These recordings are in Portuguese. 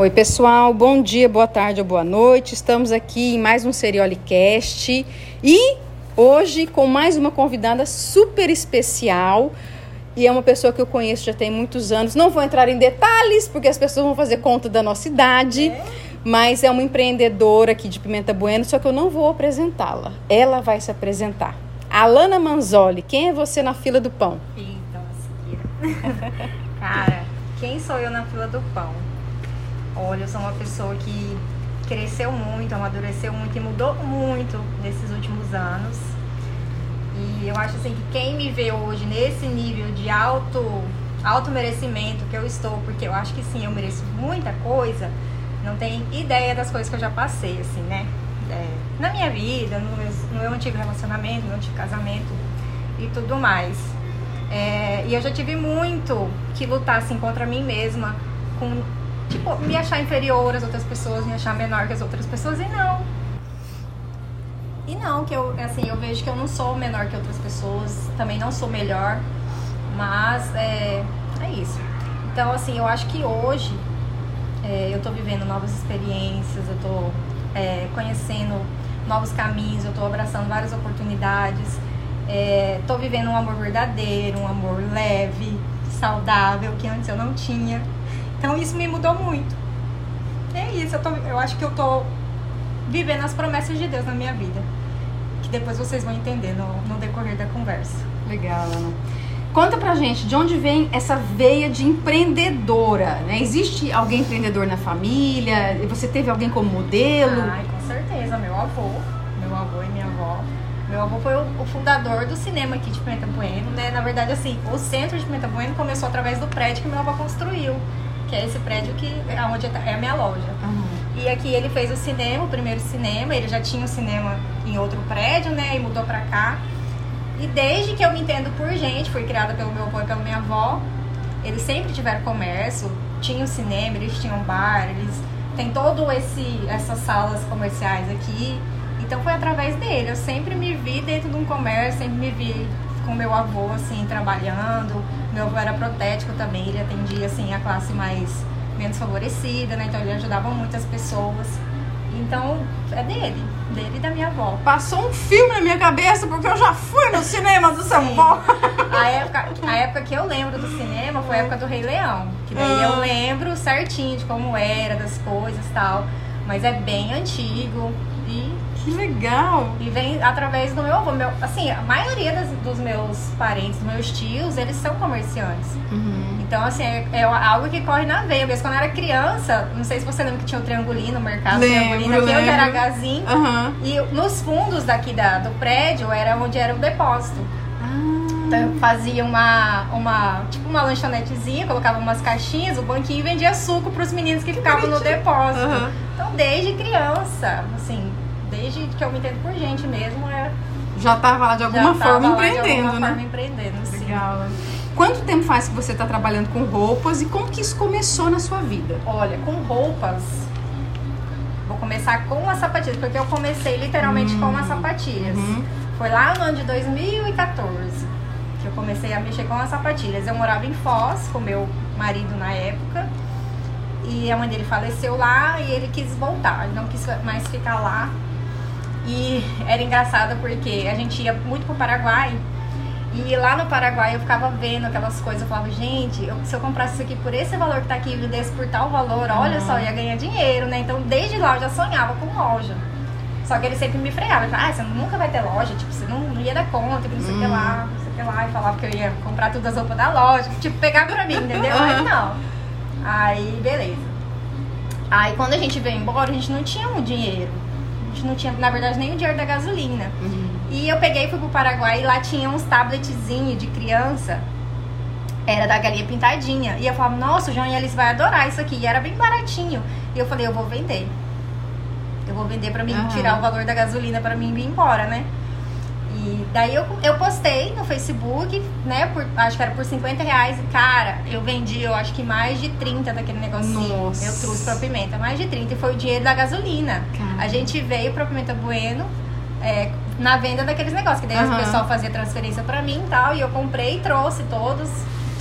Oi, pessoal, bom dia, boa tarde ou boa noite. Estamos aqui em mais um Seriolicast e hoje com mais uma convidada super especial. E é uma pessoa que eu conheço já tem muitos anos. Não vou entrar em detalhes, porque as pessoas vão fazer conta da nossa idade. É. Mas é uma empreendedora aqui de Pimenta Bueno, só que eu não vou apresentá-la. Ela vai se apresentar. Alana Manzoli, quem é você na fila do pão? Então, Cara, quem sou eu na fila do pão? Olha, eu sou uma pessoa que cresceu muito, amadureceu muito e mudou muito nesses últimos anos. E eu acho assim que quem me vê hoje nesse nível de alto, alto merecimento que eu estou, porque eu acho que sim, eu mereço muita coisa, não tem ideia das coisas que eu já passei, assim, né? É, na minha vida, no meu, no meu antigo relacionamento, no meu antigo casamento e tudo mais. É, e eu já tive muito que lutar assim contra mim mesma, com tipo, me achar inferior às outras pessoas, me achar menor que as outras pessoas, e não. E não, que eu, assim, eu vejo que eu não sou menor que outras pessoas, também não sou melhor, mas é, é isso. Então, assim, eu acho que hoje é, eu tô vivendo novas experiências, eu tô é, conhecendo novos caminhos, eu tô abraçando várias oportunidades, é, tô vivendo um amor verdadeiro, um amor leve, saudável, que antes eu não tinha. Então isso me mudou muito. É isso, eu, tô, eu acho que eu tô vivendo as promessas de Deus na minha vida. Que depois vocês vão entender no, no decorrer da conversa. Legal, Ana. Conta pra gente de onde vem essa veia de empreendedora, né? Existe alguém empreendedor na família? Você teve alguém como modelo? Ai, com certeza, meu avô, meu avô e minha avó. Meu avô foi o, fundador do cinema aqui de Pimenta Bueno, né? Na verdade, assim, o centro de Pimenta Bueno começou através do prédio que meu avô construiu que é esse prédio que é onde é a minha loja. Uhum. E aqui ele fez o cinema, o primeiro cinema, ele já tinha o um cinema em outro prédio, né? E mudou pra cá. E desde que eu me entendo por gente, fui criada pelo meu avô e pela minha avó, eles sempre tiveram comércio, tinham cinema, eles tinham bar, eles têm todo esse essas salas comerciais aqui. Então foi através dele. Eu sempre me vi dentro de um comércio, sempre me vi com meu avô, assim, trabalhando. Meu avô era protético também, ele atendia, assim, a classe mais menos favorecida, né? Então ele ajudava muitas pessoas. Então, é dele, dele e da minha avó. Passou um filme na minha cabeça, porque eu já fui no cinema do São Paulo. A época, a época que eu lembro do cinema foi a época do Rei Leão. Que daí eu ah. lembro certinho de como era, das coisas e tal. Mas é bem antigo. Que legal! E vem através do meu avô. Meu, assim, a maioria das, dos meus parentes, dos meus tios, eles são comerciantes. Uhum. Então, assim, é, é, algo que corre na veia. Mesmo quando eu era criança, não sei se você lembra que tinha o triangulino no mercado, lembro, triangulino aqui lembro. onde era gazinho. Uhum. E nos fundos daqui da, do prédio era onde era o depósito. Ah. Então eu fazia uma, uma, tipo uma lanchonetezinha, colocava umas caixinhas, o banquinho e vendia suco para os meninos que, que ficavam no depósito. Uhum. Então, desde criança, assim, desde que eu me entendo por gente mesmo, é. Já estava lá de alguma forma empreendendo, de alguma né? Forma empreendendo, sim. Legal. Quanto tempo faz que você está trabalhando com roupas e como que isso começou na sua vida? Olha, com roupas, vou começar com as sapatilhas, porque eu comecei literalmente hum. com as sapatilhas. Uhum. Foi lá no ano de 2014 que eu comecei a mexer com as sapatilhas. Eu morava em Foz com meu marido na época. E a mãe dele faleceu lá e ele quis voltar, ele não quis mais ficar lá e era engraçado porque a gente ia muito pro Paraguai. E lá no Paraguai eu ficava vendo aquelas coisas, eu falava, gente, eu, se eu comprasse isso aqui por esse valor que tá aqui e vendesse por tal valor, olha uhum. só, ia ganhar dinheiro, né? Então desde lá eu já sonhava com loja. Só que ele sempre me freava, ele falava, ah, você nunca vai ter loja, tipo, você não, não ia dar conta, que não sei o que lá, uhum. não sei o que lá, e falava que eu ia comprar todas as roupas da loja, tipo, pegar pra mim, entendeu? Aí não. Aí, beleza. Aí quando a gente veio embora, a gente não tinha um dinheiro gente não tinha, na verdade, nem o dinheiro da gasolina. Uhum. E eu peguei e fui pro Paraguai e lá tinha uns tabletzinhos de criança. Era da galinha pintadinha. E eu falava, nossa, o João e Alice vai adorar isso aqui. E era bem baratinho. E eu falei, eu vou vender. Eu vou vender para mim uhum. tirar o valor da gasolina para mim ir embora, né? E daí eu, eu postei no Facebook, né? Por, acho que era por 50 reais. E, cara, eu vendi, eu acho que mais de 30 daquele negocinho. Nossa. Eu trouxe pra Pimenta, mais de 30. E foi o dinheiro da gasolina. Caramba. A gente veio pra Pimenta Bueno é, na venda daqueles negócios. Que daí uhum. o pessoal fazia transferência pra mim e tal. E eu comprei, trouxe todos.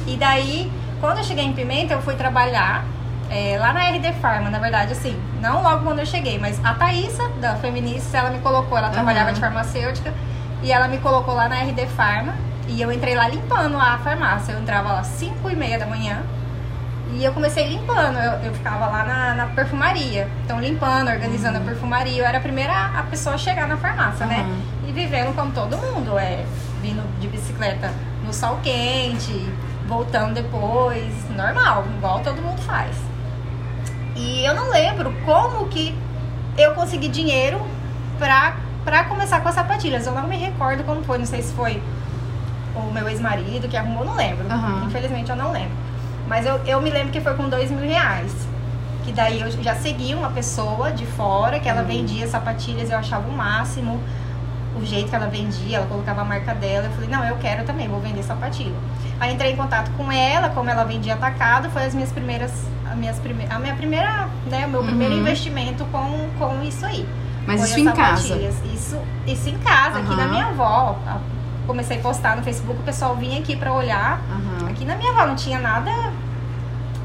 E daí, quando eu cheguei em Pimenta, eu fui trabalhar. é, lá na RD Pharma, na verdade, assim, não logo quando eu cheguei, mas a Thaísa, da Feministas, ela me colocou, ela trabalhava de farmacêutica, e ela me colocou lá na RD Pharma, e eu entrei lá limpando a farmácia. Eu entrava lá às 5 e meia da manhã, e eu comecei limpando, eu, eu ficava lá na, na, perfumaria. Então, limpando, organizando uhum. a perfumaria. Eu era a primeira a pessoa a chegar na farmácia, né? uhum. né? E vivendo como todo mundo, é, vindo de bicicleta no sol quente, voltando depois, normal, igual todo mundo faz. E eu não lembro como que eu consegui dinheiro pra, pra começar com as sapatilhas. Eu não me recordo como foi, não sei se foi o meu ex-marido que arrumou, não lembro. Uhum. Infelizmente eu não lembro. Mas eu, eu me lembro que foi com dois mil reais. Que daí eu já segui uma pessoa de fora que ela uhum. vendia sapatilhas, eu achava o máximo o jeito que ela vendia, ela colocava a marca dela. Eu falei, não, eu quero também, vou vender sapatilha. Aí entrei em contato com ela, como ela vendia atacado, foi as minhas primeiras, as minhas prime, a minha primeira, né, o meu uhum. primeiro investimento com, com isso aí. Mas isso em casa? Isso, isso em casa, uhum. aqui na minha avó. Comecei a postar no Facebook, o pessoal vinha aqui pra olhar. Uhum. Aqui na minha avó não tinha nada,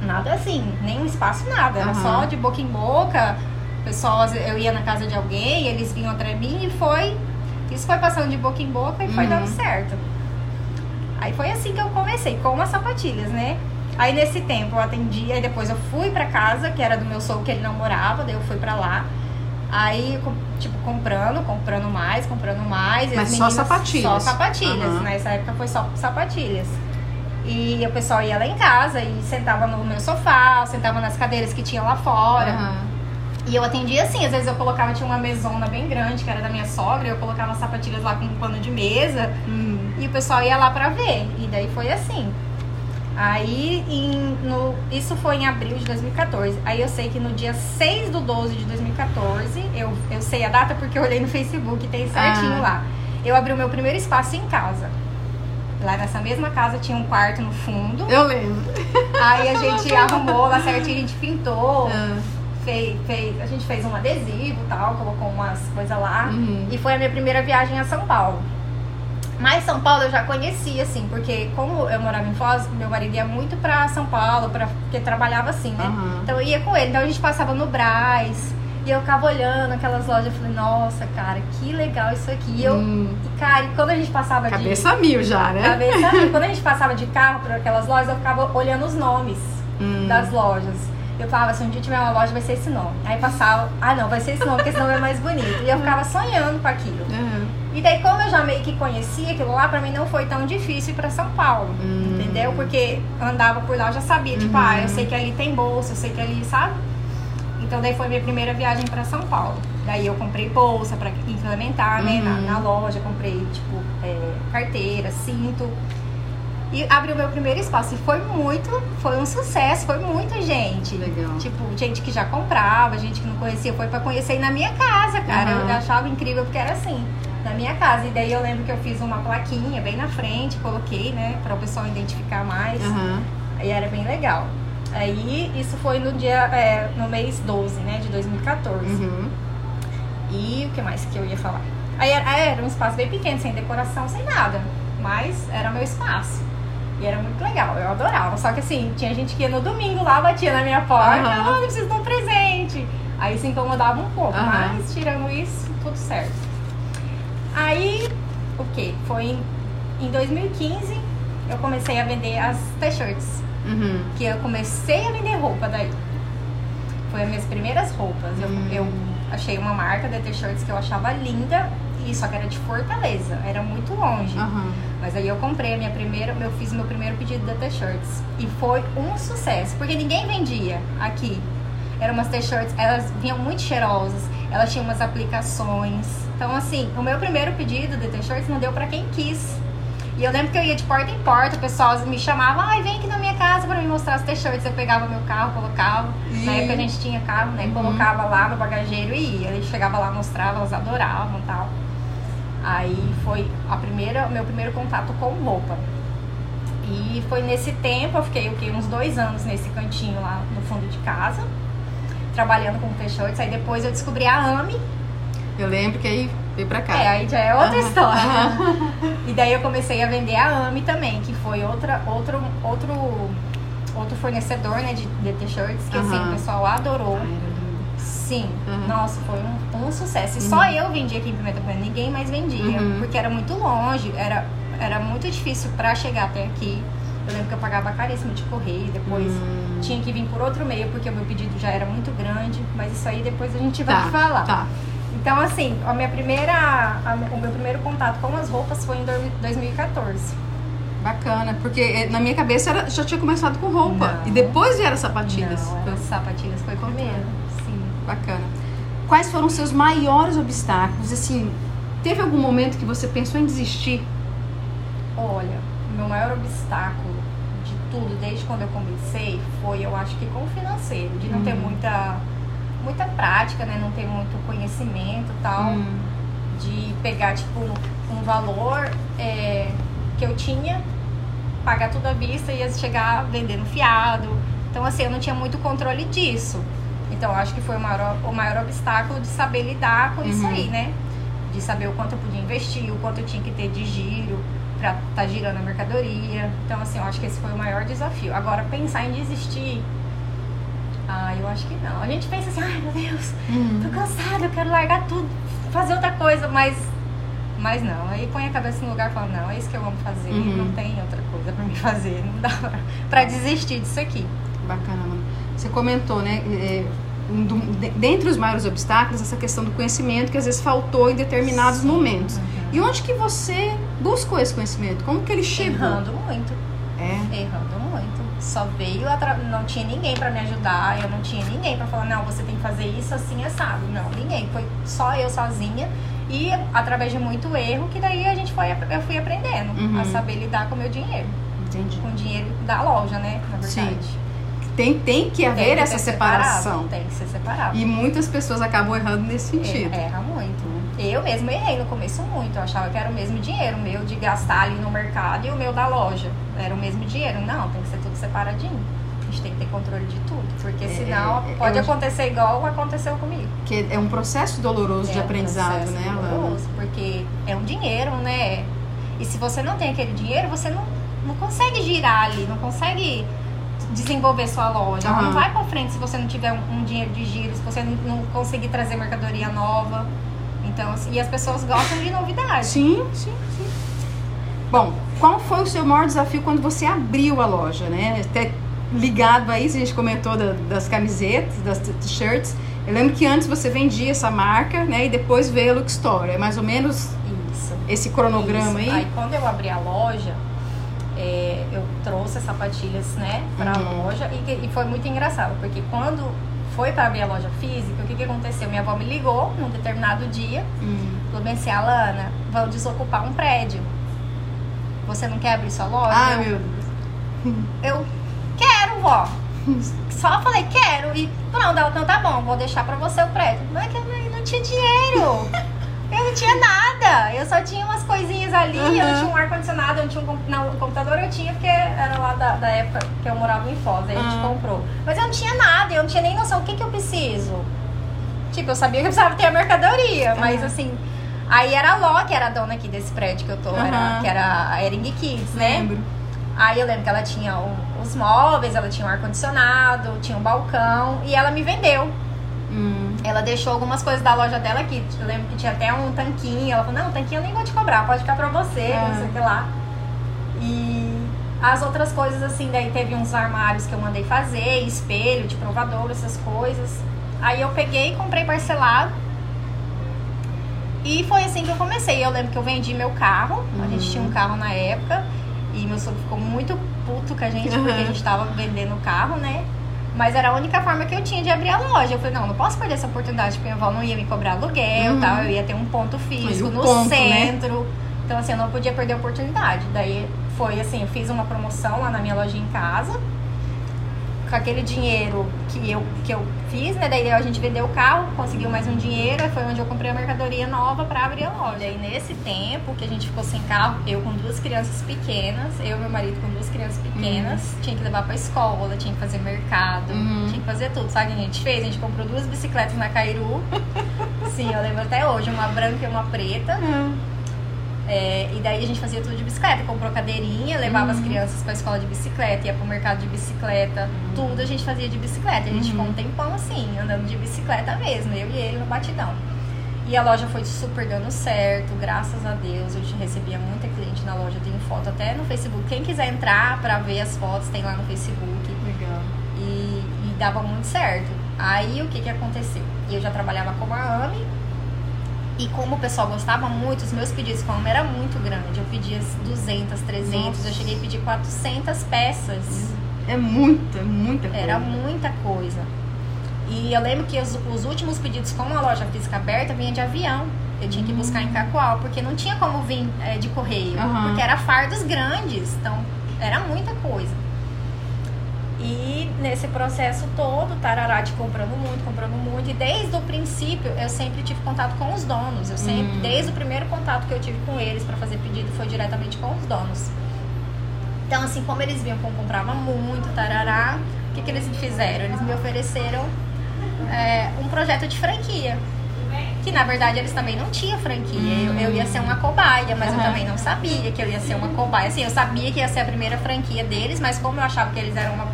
nada assim, nenhum espaço, nada. Era só de boca em boca. O pessoal, eu ia na casa de alguém, eles vinham atrás de mim e foi isso foi passando de boca em boca e uhum. foi dando certo. Aí foi assim que eu comecei, com as sapatilhas, né? Aí nesse tempo eu atendi, aí depois eu fui pra casa, que era do meu sogro, que ele não morava, daí eu fui pra lá. Aí, tipo, comprando, comprando mais, comprando mais. Mas só sapatilhas? Só sapatilhas. Uhum. Nessa época foi só sapatilhas. E o pessoal ia lá em casa e sentava no meu sofá, sentava nas cadeiras que tinha lá fora. Uhum. E eu atendia assim, às vezes eu colocava, tinha uma mesona bem grande, que era da minha sogra, eu colocava sapatilhas lá com um pano de mesa, hum. e o pessoal ia lá pra ver. E daí foi assim. Aí, em, no, isso foi em abril de 2014. Aí eu sei que no dia 6 do 12 de 2014, eu, eu sei a data porque eu olhei no Facebook, tem certinho ah. lá. Eu abri o meu primeiro espaço em casa. Lá nessa mesma casa tinha um quarto no fundo. Eu lembro. Aí a gente arrumou lá certinho, a gente pintou. Ah fez, fez, a gente fez um adesivo tal, colocou umas coisas lá. Uhum. E foi a minha primeira viagem a São Paulo. Mas São Paulo eu já conhecia, assim, porque como eu morava em Foz, meu marido ia muito pra São Paulo, pra, porque trabalhava assim, né? Uhum. Então eu ia com ele. Então a gente passava no Braz. E eu ficava olhando aquelas lojas, eu falei, nossa, cara, que legal isso aqui. E eu, hum. e, cara, e quando a gente passava Cabeça de. Cabeça mil já, né? Cabeça mil. quando a gente passava de carro por aquelas lojas, eu ficava olhando os nomes hum. das lojas. Eu falava, se um dia tiver uma loja, vai ser esse nome. Aí passava, ah não, vai ser esse nome, porque esse nome é mais bonito. E eu ficava sonhando com aquilo. Uhum. E daí, como eu já meio que conhecia aquilo lá, pra mim não foi tão difícil ir pra São Paulo. Uhum. Entendeu? Porque andava por lá, eu já sabia, tipo, uhum. ah, eu sei que ali tem bolsa, eu sei que ali, sabe? Então daí foi minha primeira viagem pra São Paulo. Daí eu comprei bolsa pra implementar, né, na, na, uhum. loja, comprei, tipo, é, carteira, cinto. E abriu meu primeiro espaço. E foi muito, foi um sucesso, foi muita gente. Legal. Tipo, gente que já comprava, gente que não conhecia, foi para conhecer na minha casa, cara. Uhum. Eu achava incrível porque era assim, na minha casa. E daí eu lembro que eu fiz uma plaquinha bem na frente, coloquei, né, para o pessoal identificar mais. Uhum. E era bem legal. Aí isso foi no dia, é, no mês 12, né, de 2014. Uhum. E o que mais que eu ia falar? Aí era, era um espaço bem pequeno, sem decoração, sem nada. Mas era meu espaço. E era muito legal, eu adorava. Só que assim, tinha gente que ia no domingo lá, batia na minha porta, uhum. eu preciso de um presente. Aí se incomodava um pouco, uhum. mas tirando isso, tudo certo. Aí, o que? Foi em, em 2015 eu comecei a vender as t-shirts. Uhum. Que eu comecei a vender roupa daí. Foi as minhas primeiras roupas. Eu, uhum. eu achei uma marca de t-shirts que eu achava linda e só que era de Fortaleza, era muito longe. Uhum. Mas aí eu comprei a minha primeira, eu fiz meu primeiro pedido da T-shirts e foi um sucesso, porque ninguém vendia aqui. Eram umas T-shirts, elas vinham muito cheirosas, elas tinham umas aplicações. Então assim, o meu primeiro pedido de T-shirts não deu para quem quis. E eu lembro que eu ia de porta em porta, o pessoal me chamava, ai, vem aqui na minha casa para me mostrar as t-shirts. Eu pegava meu carro, colocava. E... Na época a gente tinha carro, né? Uhum. Colocava lá no bagageiro e ia. Ele chegava lá, mostrava, elas adoravam e tal. Aí foi a primeira, meu primeiro contato com roupa. E foi nesse tempo, eu fiquei o quê? uns dois anos nesse cantinho lá no fundo de casa, trabalhando com t-shirts. Aí depois eu descobri a AMI. Eu lembro que aí veio pra cá. É, aí já é outra história. E daí eu comecei a vender a AMI também, que foi outra, outro, outro outro fornecedor, né, de, de t-shirts, que assim, o pessoal adorou. Sim, uhum. nossa, foi um, um sucesso. E uhum. só eu vendia aqui em Pimenta Plena, ninguém mais vendia, uhum. porque era muito longe, era, era muito difícil para chegar até aqui. Eu lembro que eu pagava caríssimo de correio, depois hum. tinha que vir por outro meio, porque o meu pedido já era muito grande, mas isso aí depois a gente vai tá, falar. Tá. Então, assim, a minha primeira, a, o meu primeiro contato com as roupas foi em 2014. Bacana, porque eh, na minha cabeça era, já tinha começado com roupa não, e depois vieram sapatilhas. Não, sapatilhas foi primeiro, sim. Bacana. Quais foram os seus maiores obstáculos? Assim, teve algum momento que você pensou em desistir? Olha, meu maior obstáculo de tudo, desde quando eu comecei, foi, eu acho que com o financeiro, de não hum. ter muita, muita prática, né? Não ter muito conhecimento tal. Hum. De pegar, tipo, um valor é, que eu tinha, pagar tudo à vista e chegar vendendo fiado. Então, assim, eu não tinha muito controle disso. Então, acho que foi o maior, o maior obstáculo de saber lidar com uhum. isso aí, né? De saber o quanto eu podia investir, o quanto eu tinha que ter de giro para estar tá girando a mercadoria. Então, assim, eu acho que esse foi o maior desafio. Agora, pensar em desistir, ah, eu acho que não. A gente pensa assim, ai meu Deus, uhum. tô cansada, eu quero largar tudo, fazer outra coisa, mas mas não, aí põe a cabeça no lugar e fala, não, é isso que eu amo fazer, uhum. não tem outra coisa para me fazer, não dá pra, pra desistir disso aqui. Bacana, mano. Você comentou, né? É, do, de, dentre os maiores obstáculos, essa questão do conhecimento que às vezes faltou em determinados Sim. momentos. Uhum. E onde que você buscou esse conhecimento? Como que ele chegou? Errando muito. É? Errando muito. Só veio, não tinha ninguém para me ajudar, eu não tinha ninguém para falar, não, você tem que fazer isso assim, assado. Não, ninguém. Foi só eu sozinha. E através de muito erro, que daí a gente foi, eu fui aprendendo uhum. a saber lidar com o meu dinheiro. Entendi. Com o dinheiro da loja, né? Na verdade. Sim. Tem, tem que haver tem que essa separação. Separado, tem que ser separado. E muitas pessoas acabam errando nesse sentido. É, erra muito. Eu mesma errei no começo muito. Eu achava que era o mesmo dinheiro, o meu de gastar ali no mercado e o meu da loja. Era o mesmo dinheiro. Não, tem que ser tudo separadinho. A gente tem que ter controle de tudo. Porque é, senão é, pode acontecer igual aconteceu comigo. Que é um processo doloroso é de aprendizado, um né, doloroso, Porque é um dinheiro, né? E se você não tem aquele dinheiro, você não, não consegue girar ali, não consegue desenvolver sua loja. Uhum. Não vai para frente se você não tiver um, um, dinheiro de giro, se você não, não conseguir trazer mercadoria nova. Então, assim, e as pessoas gostam de novidade. Sim, sim, sim. Bom, qual foi o seu maior desafio quando você abriu a loja, né? Até ligado aí, a gente comentou da, das camisetas, das t-shirts. Eu lembro que antes você vendia essa marca, né? E depois veio a Look Store. É mais ou menos Isso. esse cronograma Isso. aí? Aí quando eu abri a loja, é, eu trouxe as sapatilhas, né, pra uhum. loja. E, e foi muito engraçado, porque quando foi para abrir a loja física, o que, que aconteceu? Minha avó me ligou num determinado dia, hum. falou bem assim, Alana, vão desocupar um prédio. Você não quer abrir sua loja? Ah, eu, meu Deus. Eu quero, vó. Só falei, quero. E pronto, ela, então tá bom, vou deixar pra você o prédio. Mas que eu não tinha dinheiro. Eu não tinha nada. Eu só tinha umas coisinhas ali. Uhum. Eu não tinha um ar-condicionado, eu não tinha um, não, um computador. Eu tinha porque era lá da, da época que eu morava em Foz. Aí uhum. a gente comprou. Mas eu não tinha nada. Eu não tinha nem noção o que, que eu preciso. Tipo, eu sabia que eu precisava ter a mercadoria. Uhum. Mas assim... Aí era a Ló, que era a dona aqui desse prédio que eu tô. Era, que era a Ering Kids, né? Lembro. Aí eu lembro que ela tinha um, os móveis, ela tinha um ar-condicionado, tinha um balcão. E ela me vendeu. Hum. Ela deixou algumas coisas da loja dela aqui. Eu lembro que tinha até um tanquinho. Ela falou, não, tanquinho eu nem vou te cobrar, pode ficar pra você, é. não sei o que lá. E as outras coisas, assim, daí teve uns armários que eu mandei fazer, espelho de provador, essas coisas. Aí eu peguei e comprei parcelado. E foi assim que eu comecei. Eu lembro que eu vendi meu carro. Uhum. A gente tinha um uhum. carro na época. E meu sogro ficou muito puto com a gente, uhum. porque a gente tava vendendo o carro, né? Mas era a única forma que eu tinha de abrir a loja. Eu falei, não, não posso perder essa oportunidade, porque minha avó não ia me cobrar aluguel, uhum. tal, eu ia ter um ponto físico no ponto, né? centro. Né? Então, assim, eu não podia perder a oportunidade. Daí foi assim, eu fiz uma promoção lá na minha loja em casa com aquele dinheiro que eu, que eu fiz, né? Daí a gente vendeu o carro, conseguiu mais um dinheiro, foi onde eu comprei a mercadoria nova para abrir a loja. E nesse tempo que a gente ficou sem carro, eu com duas crianças pequenas, eu e meu marido com duas crianças pequenas, uhum. tinha que levar pra escola, tinha que fazer mercado, uhum. tinha que fazer tudo. Sabe o que a gente fez? A gente comprou duas bicicletas na Cairu. Sim, eu lembro até hoje, uma branca e uma preta. Uhum. É, e daí a gente fazia tudo de bicicleta, comprou cadeirinha, levava uhum. as crianças pra escola de bicicleta, ia pro mercado de bicicleta, uhum. tudo a gente fazia de bicicleta. A gente uhum. ficou um tempão assim, andando de bicicleta mesmo, eu e ele no batidão. E a loja foi super dando certo, graças a Deus. Eu recebia muita cliente na loja, eu tenho foto até no Facebook. Quem quiser entrar pra ver as fotos, tem lá no Facebook. Legal. E, e dava muito certo. Aí o que que aconteceu? Eu já trabalhava como a AMI, e como o pessoal gostava muito, os meus pedidos como era muito grande. Eu pedia 200, 300, Nossa. eu cheguei a pedir 400 peças. É muita, muita coisa. Era muita coisa. E eu lembro que os, os últimos pedidos com a loja física aberta vinha de avião. Eu tinha que buscar em hum. Cacoal, porque não tinha como vir é, de correio. Uhum. Porque era fardos grandes, então era muita coisa. E nesse processo todo, Tarará de comprando muito, comprando muito. E desde o princípio, eu sempre tive contato com os donos. Eu sempre, hum. desde o primeiro contato que eu tive com eles para fazer pedido, foi diretamente com os donos. Então, assim, como eles viam que eu comprava muito, Tarará, o que, que eles fizeram? Eles me ofereceram é, um projeto de franquia. Que na verdade eles também não tinham franquia. Hum. Eu, eu, ia ser uma cobaia, mas uhum. eu também não sabia que eu ia ser uma cobaia. Assim, eu sabia que ia ser a primeira franquia deles, mas como eu achava que eles eram uma,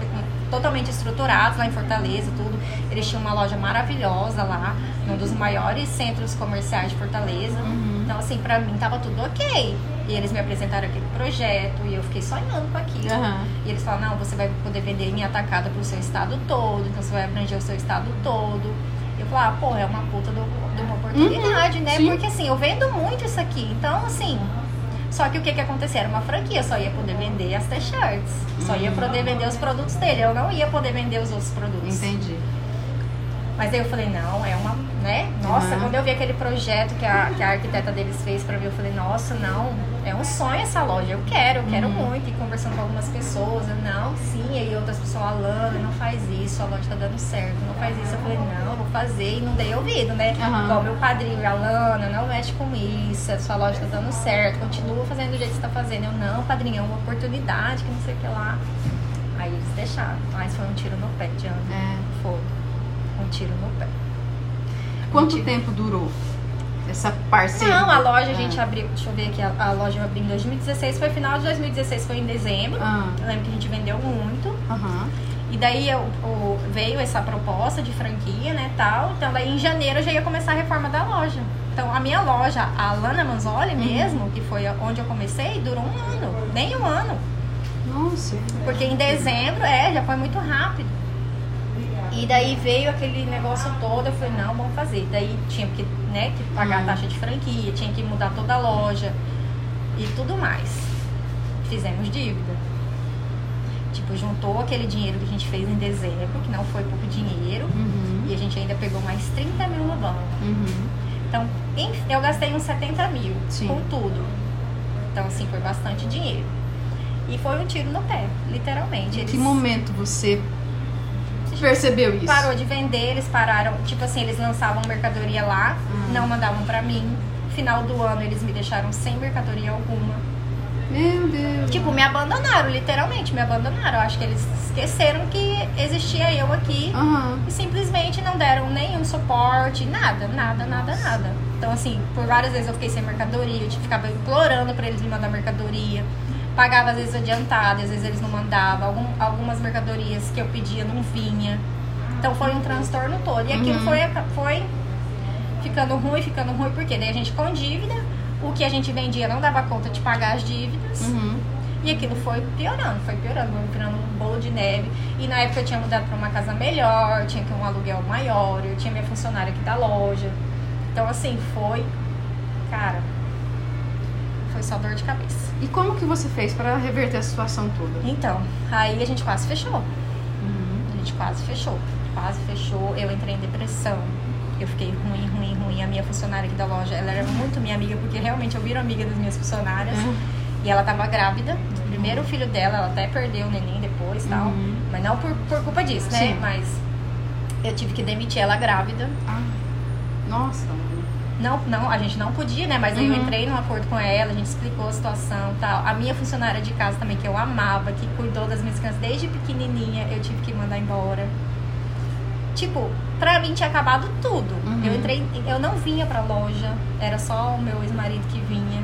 totalmente estruturados lá em Fortaleza, tudo. Eles tinham uma loja maravilhosa lá, num dos maiores centros comerciais de Fortaleza. Uhum. Então, assim, pra mim tava tudo ok. E eles me apresentaram aquele projeto e eu fiquei sonhando com aquilo. Uhum. E eles falaram, não, você vai poder vender em atacada pro seu estado todo, então você vai abranger o seu estado todo. Eu falei, ah, pô, é uma puta de uma oportunidade, uhum. né? Sim. Porque assim, eu vendo muito isso aqui. Então, assim, só que o que que acontecia? Era uma franquia, só ia poder vender as t-shirts. Só ia poder vender os produtos dele. Eu não ia poder vender os outros produtos. Entendi. Mas aí eu falei, não, é uma, né? Nossa, uhum. quando eu vi aquele projeto que a, que a arquiteta deles fez pra mim, eu falei, nossa, não, é um sonho essa loja, eu quero, eu quero uhum. muito. E conversando com algumas pessoas, eu, não, sim, e aí outras pessoas, Alana, não faz isso, a loja tá dando certo, não faz isso. Eu falei, não, vou fazer, e não dei ouvido, né? Uhum. Igual meu padrinho, Alana, não mexe com isso, a sua loja tá dando certo, continua fazendo do jeito que você tá fazendo. Eu, não, padrinho, é uma oportunidade, que não sei o que lá. Aí eles deixaram, mas foi um tiro no pé de ano. É. Foi um tiro no pé. Quanto tiro. tempo durou essa parceria? Não, a loja a gente ah. abriu, deixa eu ver aqui, a, a loja abriu em 2016, foi final de 2016, foi em dezembro. Ah. Eu lembro que a gente vendeu muito. Uhum. E daí eu, eu, veio essa proposta de franquia, né, tal. Então daí em janeiro eu já ia começar a reforma da loja. Então a minha loja, a Lana Manzoli uhum. mesmo, que foi onde eu comecei, durou um ano, nem um ano. Nossa. Porque em dezembro, é, já foi muito rápido. E daí veio aquele negócio todo, eu falei, não, vamos fazer. Daí tinha que, né, que pagar a uhum. taxa de franquia, tinha que mudar toda a loja e tudo mais. Fizemos dívida. Tipo, juntou aquele dinheiro que a gente fez em dezembro, que não foi pouco dinheiro, uhum. e a gente ainda pegou mais 30 mil no banco. Uhum. Então, eu gastei uns 70 mil Sim. com tudo. Então, assim, foi bastante dinheiro. E foi um tiro no pé, literalmente. Em que momento você percebeu isso? Parou de vender, eles pararam. Tipo assim, eles lançavam mercadoria lá, hum. não mandavam para mim. Final do ano eles me deixaram sem mercadoria alguma. Meu Deus. Tipo, me abandonaram, literalmente, me abandonaram. Eu acho que eles esqueceram que existia eu aqui uhum. e simplesmente não deram nenhum suporte, nada, nada, nada, nada. Então, assim, por várias vezes eu fiquei sem mercadoria, eu ficava implorando para eles me mandar mercadoria pagava às vezes adiantado, às vezes eles não mandavam, Algum, algumas mercadorias que eu pedia não vinha. Então foi um transtorno todo. E aquilo uhum. foi, foi ficando ruim, ficando ruim, porque daí a gente com dívida, o que a gente vendia não dava conta de pagar as dívidas. Uhum. E aquilo foi piorando, foi piorando, foi virando um bolo de neve. E na época eu tinha mudado para uma casa melhor, tinha que um aluguel maior, eu tinha minha funcionária aqui da loja. Então assim, foi, cara, foi só dor de cabeça. E como que você fez para reverter a situação toda? Então, aí a gente quase fechou. Uhum. A gente quase fechou. Quase fechou. Eu entrei em depressão. Eu fiquei ruim, ruim, ruim. A minha funcionária aqui da loja, ela era muito minha amiga, porque realmente eu viro amiga das minhas funcionárias. Uhum. E ela tava grávida do primeiro filho dela, ela até perdeu o neném depois e tal. Uhum. Mas não por, por culpa disso, né? Sim. Mas eu tive que demitir ela grávida. Ah. Nossa. Não, não, a gente não podia, né? Mas uhum. aí eu uhum. entrei num acordo com ela, a gente explicou a situação tal. A minha funcionária de casa também, que eu amava, que cuidou das minhas crianças desde pequenininha, eu tive que mandar embora. Tipo, pra mim tinha acabado tudo. Uhum. Eu entrei, eu não vinha pra loja, era só o meu ex-marido que vinha.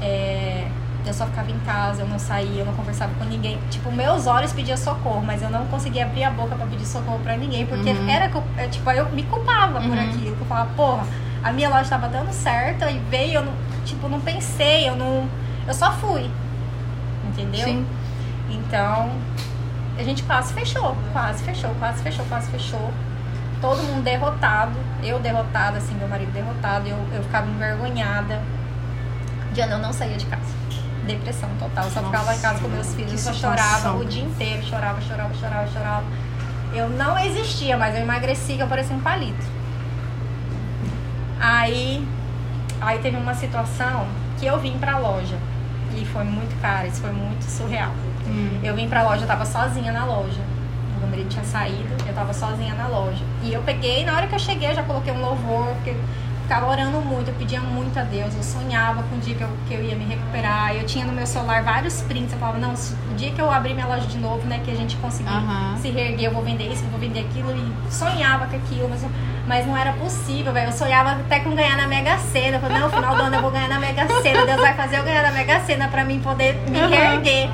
É, eu só ficava em casa, eu não saía, eu não conversava com ninguém. Tipo, meus olhos pediam socorro, mas eu não conseguia abrir a boca para pedir socorro para ninguém, porque uhum. era é, tipo, eu me culpava uhum. por aquilo. Eu falava, porra, a minha loja estava dando certo e veio, eu não, tipo, não pensei, eu não, eu só fui. Entendeu? Sim. Então, a gente quase fechou, quase fechou, quase fechou, quase fechou. Todo mundo derrotado, eu derrotada, assim, meu marido derrotado, eu, eu ficava envergonhada. Diana, eu não saía de casa depressão total. Eu só Nossa, ficava em casa com meus filhos, eu só chorava o dia inteiro, chorava, chorava, chorava, chorava. Eu não existia, mas eu emagreci que eu parecia um palito. Aí, aí teve uma situação que eu vim pra loja. E foi muito cara, isso foi muito surreal. Hum. Eu vim pra loja, eu tava sozinha na loja. Meu marido tinha saído, eu tava sozinha na loja. E eu peguei, na hora que eu cheguei, eu já coloquei um louvor, porque ficava orando muito, eu pedia muito a Deus, eu sonhava com o dia que eu, que eu ia me recuperar. Eu tinha no meu celular vários prints, eu falava, não, o dia que eu abrir minha loja de novo, né, que a gente conseguir uhum. se reerguer, eu vou vender isso, eu vou vender aquilo, e sonhava com aquilo, mas, mas não era possível, velho. Eu sonhava até com ganhar na Mega Sena. Eu falei, não, no final do ano eu vou ganhar na Mega Sena, Deus vai fazer eu ganhar na Mega Sena pra mim poder me uhum. reerguer.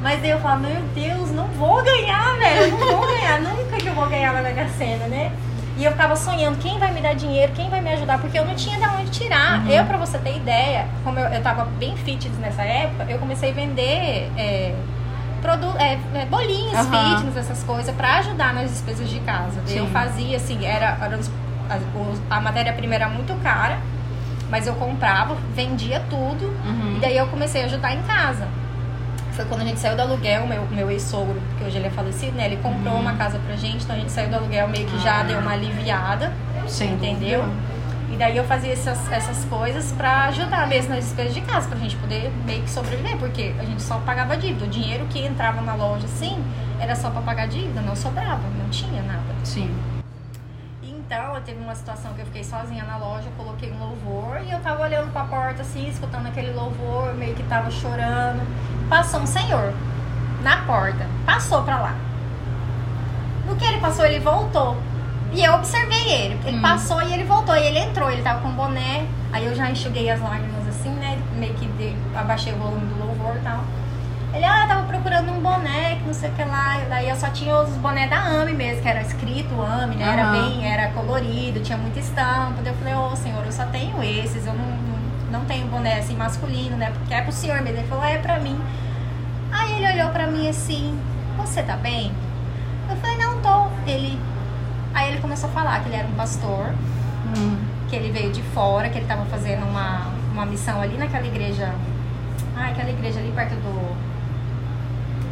Mas daí eu falava, meu Deus, não vou ganhar, velho, eu não vou ganhar, nunca que eu vou ganhar na Mega Sena, né? E eu ficava sonhando quem vai me dar dinheiro, quem vai me ajudar, porque eu não tinha de onde tirar. Uhum. Eu, pra você ter ideia, como eu, eu tava bem fitness nessa época, eu comecei a vender é, é, é, bolinhos, uhum. fitness, essas coisas, para ajudar nas despesas de casa. Sim. Eu fazia assim, era, era a, a matéria-prima era muito cara, mas eu comprava, vendia tudo, uhum. e daí eu comecei a ajudar em casa foi quando a gente saiu do aluguel, meu, meu ex-sogro, que hoje ele é falecido, né? Ele comprou uhum. uma casa pra gente, então a gente saiu do aluguel meio que já ah. deu uma aliviada. Sim. Entendeu? E daí eu fazia essas, essas coisas pra ajudar mesmo nas despesas de casa, pra gente poder meio que sobreviver, porque a gente só pagava dívida. O dinheiro que entrava na loja, assim, era só pra pagar dívida, não sobrava, não tinha nada. Sim. Então, teve uma situação que eu fiquei sozinha na loja, eu coloquei um louvor e eu tava olhando pra porta assim, escutando aquele louvor, meio que tava chorando. Passou um senhor na porta, passou pra lá. No que ele passou, ele voltou. E eu observei ele. Ele hum. passou e ele voltou. E ele entrou, ele tava com boné. Aí eu já enxuguei as lágrimas assim, né? Meio que de, abaixei o volume do louvor e tal. Ele, ah, tava procurando um boné, que não sei o que lá. Daí eu só tinha os bonés da AME mesmo, que era escrito AME, né? Uhum. Era bem, era colorido, tinha muita estampa. Daí eu falei, ô oh, senhor, eu só tenho esses, eu não, não, tenho boné assim masculino, né? Porque é pro senhor mesmo. Ele falou, é pra mim. Aí ele olhou pra mim assim, você tá bem? Eu falei, não tô. Ele. Aí ele começou a falar que ele era um pastor, hum. que ele veio de fora, que ele tava fazendo uma, uma missão ali naquela igreja. Ah, aquela igreja ali perto do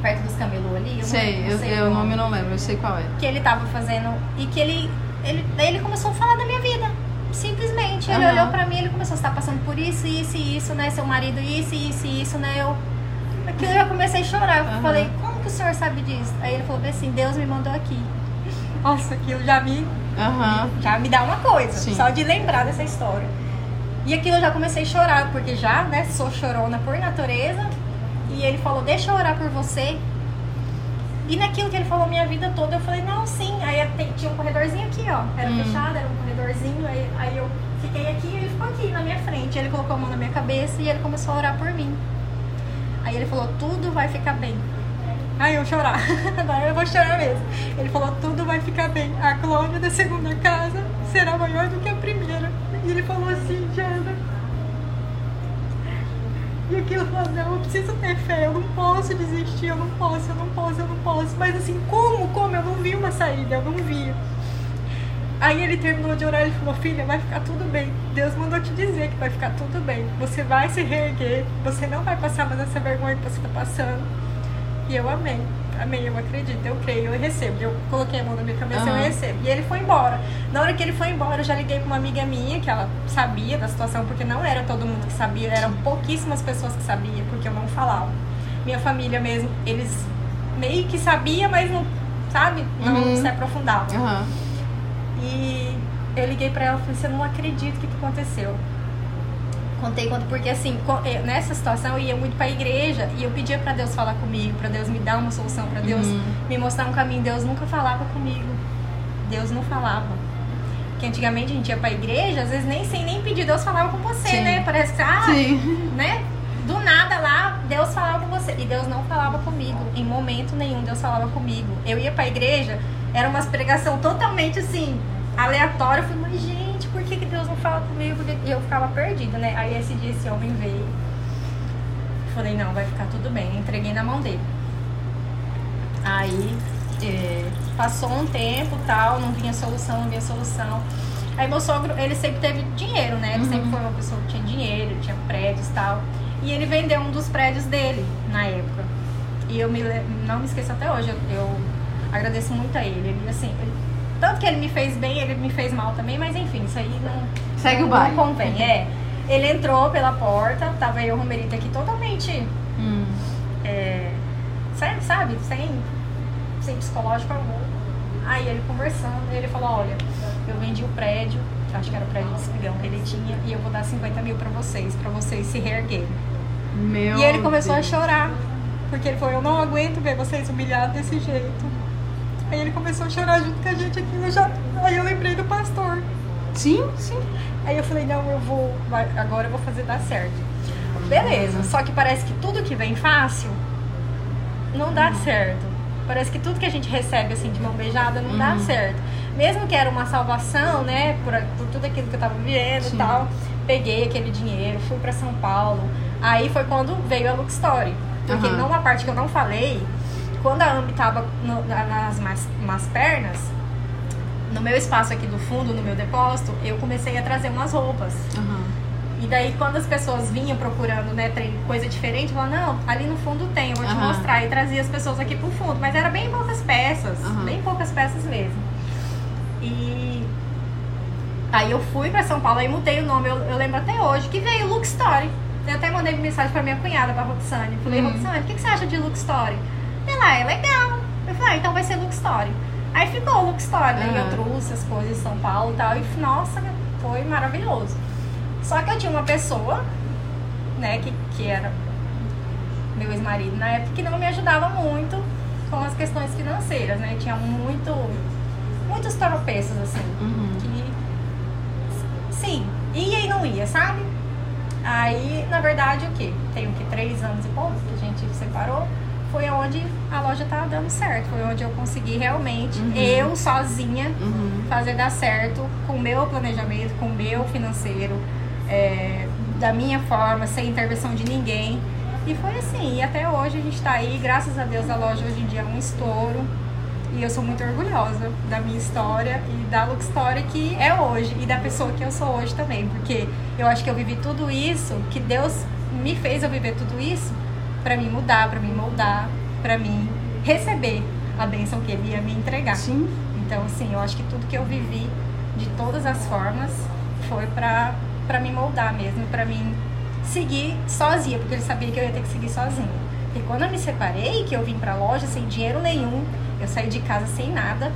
perto dos camelô ali. Eu sei, não, não sei eu, o nome não lembro, eu sei qual é. Que ele tava fazendo e que ele, ele, daí ele começou a falar da minha vida. Simplesmente, ele uhum. olhou pra mim, ele começou a estar passando por isso, isso e isso, né? Seu marido, isso, isso e isso, né? Eu, aquilo eu já comecei a chorar. Eu uhum. falei, como que o senhor sabe disso? Aí ele falou assim, Deus me mandou aqui. Nossa, aquilo já me, uhum. já me dá uma coisa, Sim. só de lembrar dessa história. E aquilo eu já comecei a chorar, porque já, né, sou chorona por natureza. E ele falou, deixa eu orar por você. E naquilo que ele falou minha vida toda, eu falei, não, sim. Aí tinha um corredorzinho aqui, ó. Era hum. fechado, era um Aí, aí eu fiquei aqui e ele ficou aqui na minha frente. Ele colocou a mão na minha cabeça e ele começou a orar por mim. Aí ele falou, tudo vai ficar bem. Aí eu chorar. Agora eu vou chorar mesmo. Ele falou, tudo vai ficar bem. A colônia da segunda casa será maior do que a primeira. E ele falou assim, Jana, e aquilo falando, não, eu preciso ter fé, eu não posso desistir, eu não posso, eu não posso, eu não posso. Mas assim, como, como? Eu não vi uma saída, eu não vi. Aí ele terminou de orar e falou, filha, vai ficar tudo bem. Deus mandou te dizer que vai ficar tudo bem. Você vai se reerguer, você não vai passar mais essa vergonha que você está passando. E eu amei. Amém, eu acredito, eu creio, eu recebo. Eu coloquei a mão na minha cabeça uhum. eu recebo. E ele foi embora. Na hora que ele foi embora, eu já liguei pra uma amiga minha, que ela sabia da situação, porque não era todo mundo que sabia, eram pouquíssimas pessoas que sabiam, porque eu não falava. Minha família mesmo, eles meio que sabiam, mas não, sabe, não uhum. se aprofundavam. Uhum. E eu liguei pra ela e falei, você não acredita o que, aconteceu contei quanto porque assim nessa situação eu ia muito para a igreja e eu pedia para Deus falar comigo para Deus me dar uma solução para Deus uhum. me mostrar um caminho Deus nunca falava comigo Deus não falava porque antigamente a gente ia para a igreja às vezes nem sem nem pedir Deus falava com você Sim. né parece que ah, Sim. né do nada lá, Deus falava com você. E Deus não falava comigo. Em momento nenhum Deus falava comigo. Eu ia pra igreja, era uma pregação totalmente assim, aleatória. Eu falei, mas gente, por que, que Deus não fala comigo? E eu ficava perdida, né? Aí esse dia esse homem veio. Falei, não, vai ficar tudo bem. Entreguei na mão dele. Aí é, passou um tempo tal, não vinha solução, não vinha solução. Aí meu sogro, ele sempre teve dinheiro, né? Ele uhum. sempre foi uma pessoa que tinha dinheiro, tinha prédios e tal. E ele vendeu um dos prédios dele na época. E eu me, não me esqueço até hoje, eu, eu agradeço muito a ele. Ele, assim, ele, tanto que ele me fez bem, ele me fez mal também, mas enfim, isso aí não. Segue não, o baile. Não convém, é. Ele entrou pela porta, tava eu, Romerita, aqui totalmente. Hum. É, sabe? Sem, sem psicológico algum. Aí ele conversando, ele falou: Olha, eu vendi o prédio, acho que era o prédio de espigão que ele tinha, e eu vou dar 50 mil pra vocês, pra vocês se reerguerem. Meu e ele começou Deus. a chorar, porque ele falou: Eu não aguento ver vocês humilhados desse jeito. Aí ele começou a chorar junto com a gente aqui. Eu já... Aí eu lembrei do pastor. Sim, sim. Aí eu falei: Não, eu vou, agora eu vou fazer dar certo. Beleza, só que parece que tudo que vem fácil não dá certo. Parece que tudo que a gente recebe assim de mão beijada não uhum. dá certo. Mesmo que era uma salvação, né, por, por tudo aquilo que eu tava vivendo Sim. e tal, peguei aquele dinheiro, fui para São Paulo. Aí foi quando veio a Look Story. Porque uhum. numa parte que eu não falei, quando a Ambi tava no, nas mais, mais pernas, no meu espaço aqui do fundo, no meu depósito, eu comecei a trazer umas roupas. Uhum. E daí, quando as pessoas vinham procurando, né, coisa diferente, falavam, não, ali no fundo tem, eu vou te uhum. mostrar. E trazia as pessoas aqui pro fundo. Mas era bem poucas peças, uhum. bem poucas peças mesmo. E aí eu fui pra São Paulo, aí mudei o nome, eu, eu lembro até hoje, que veio Look Story. Eu até mandei mensagem pra minha cunhada, pra Roxane. Falei, uhum. Roxane, o que, que você acha de Look Story? Ela, é legal. Eu falei, ah, então vai ser Look Story. Aí ficou Look Story, né? Uhum. Eu trouxe as coisas de São Paulo e tal. E, nossa, foi maravilhoso. Só que eu tinha uma pessoa, né, que, que era meu ex-marido na época, que não me ajudava muito com as questões financeiras, né? Tinha muito, muitos tropeços, assim, uhum. que sim, ia e não ia, sabe? Aí, na verdade, o que? Tem o que? Três anos e pouco que a gente se separou. Foi onde a loja tava dando certo. Foi onde eu consegui realmente, uhum. eu sozinha, uhum. fazer dar certo com o meu planejamento, com o meu financeiro é, da minha forma, sem intervenção de ninguém. E foi assim, e até hoje a gente está aí, graças a Deus a loja hoje em dia é um estouro. E eu sou muito orgulhosa da minha história e da Look Story que é hoje e da pessoa que eu sou hoje também, porque eu acho que eu vivi tudo isso, que Deus me fez eu viver tudo isso para me mudar, para me moldar, para mim receber a bênção que ele ia me entregar. Sim. Então, assim, eu acho que tudo que eu vivi de todas as formas foi para para me moldar mesmo, para mim seguir sozinha, porque ele sabia que eu ia ter que seguir sozinha. E quando eu me separei, que eu vim pra loja sem dinheiro nenhum, eu saí de casa sem nada,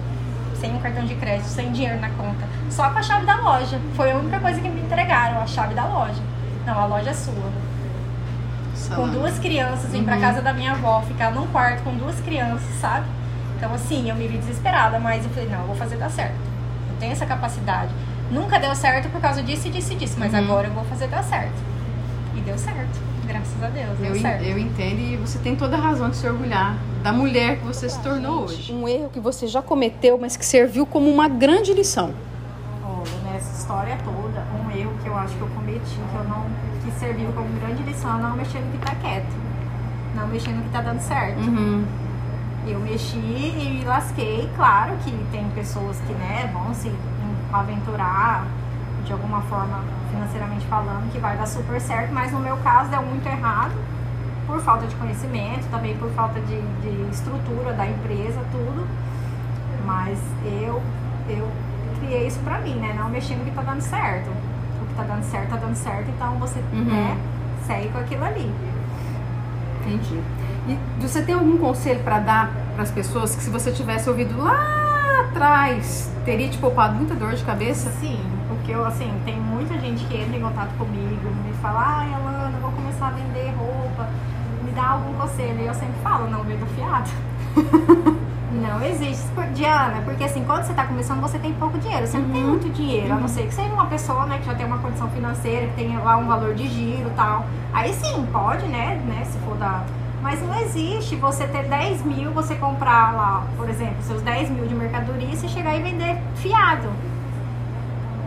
sem um cartão de crédito, sem dinheiro na conta, só com a chave da loja. Foi a única coisa que me entregaram, a chave da loja. Não, a loja é sua. Com duas crianças, vim uhum. pra casa da minha avó, ficar num quarto com duas crianças, sabe? Então, assim, eu me vi desesperada, mas eu falei, não, eu vou fazer dar certo. Eu tenho essa capacidade. Nunca deu certo por causa disso e disso e disso, mas uhum. agora eu vou fazer dar certo. E deu certo. Graças a Deus, deu eu, certo. Eu entendo e você tem toda a razão de se orgulhar da mulher que você se tornou hoje. Um erro que você já cometeu, mas que serviu como uma grande lição. Olha, nessa história toda, um erro que eu acho que eu cometi, que eu não que serviu como grande lição, é não mexer no que tá quieto. Não mexer no que tá dando certo. Uhum. Eu mexi e me lasquei. Claro que tem pessoas que, né, vão se aventurar de alguma forma financeiramente falando que vai dar super certo, mas no meu caso deu muito errado por falta de conhecimento, também por falta de, de estrutura da empresa, tudo. Mas eu, eu criei isso pra mim, né? Não mexer no que tá dando certo. O que tá dando certo, tá dando certo, então você uhum. né, segue com aquilo ali. Entendi. E você tem algum conselho para dar para as pessoas que se você tivesse ouvido lá atrás, teria te poupado muita dor de cabeça? Sim, porque eu, assim, tem muita gente que entra em contato comigo, me fala, ai, Alana, vou começar a vender roupa, me dá algum conselho. E eu sempre falo, não, vendo fiado. não existe. Diana, porque assim, quando você está começando, você tem pouco dinheiro. Você uhum. não tem uhum. muito dinheiro. A não ser que seja uma pessoa, né, que já tem uma condição financeira, que tem lá um valor de giro e tal. Aí sim, pode, né, né, se for da... Mas não existe você ter 10 mil, você comprar lá, por exemplo, seus 10 mil de mercadoria e você chegar e vender fiado.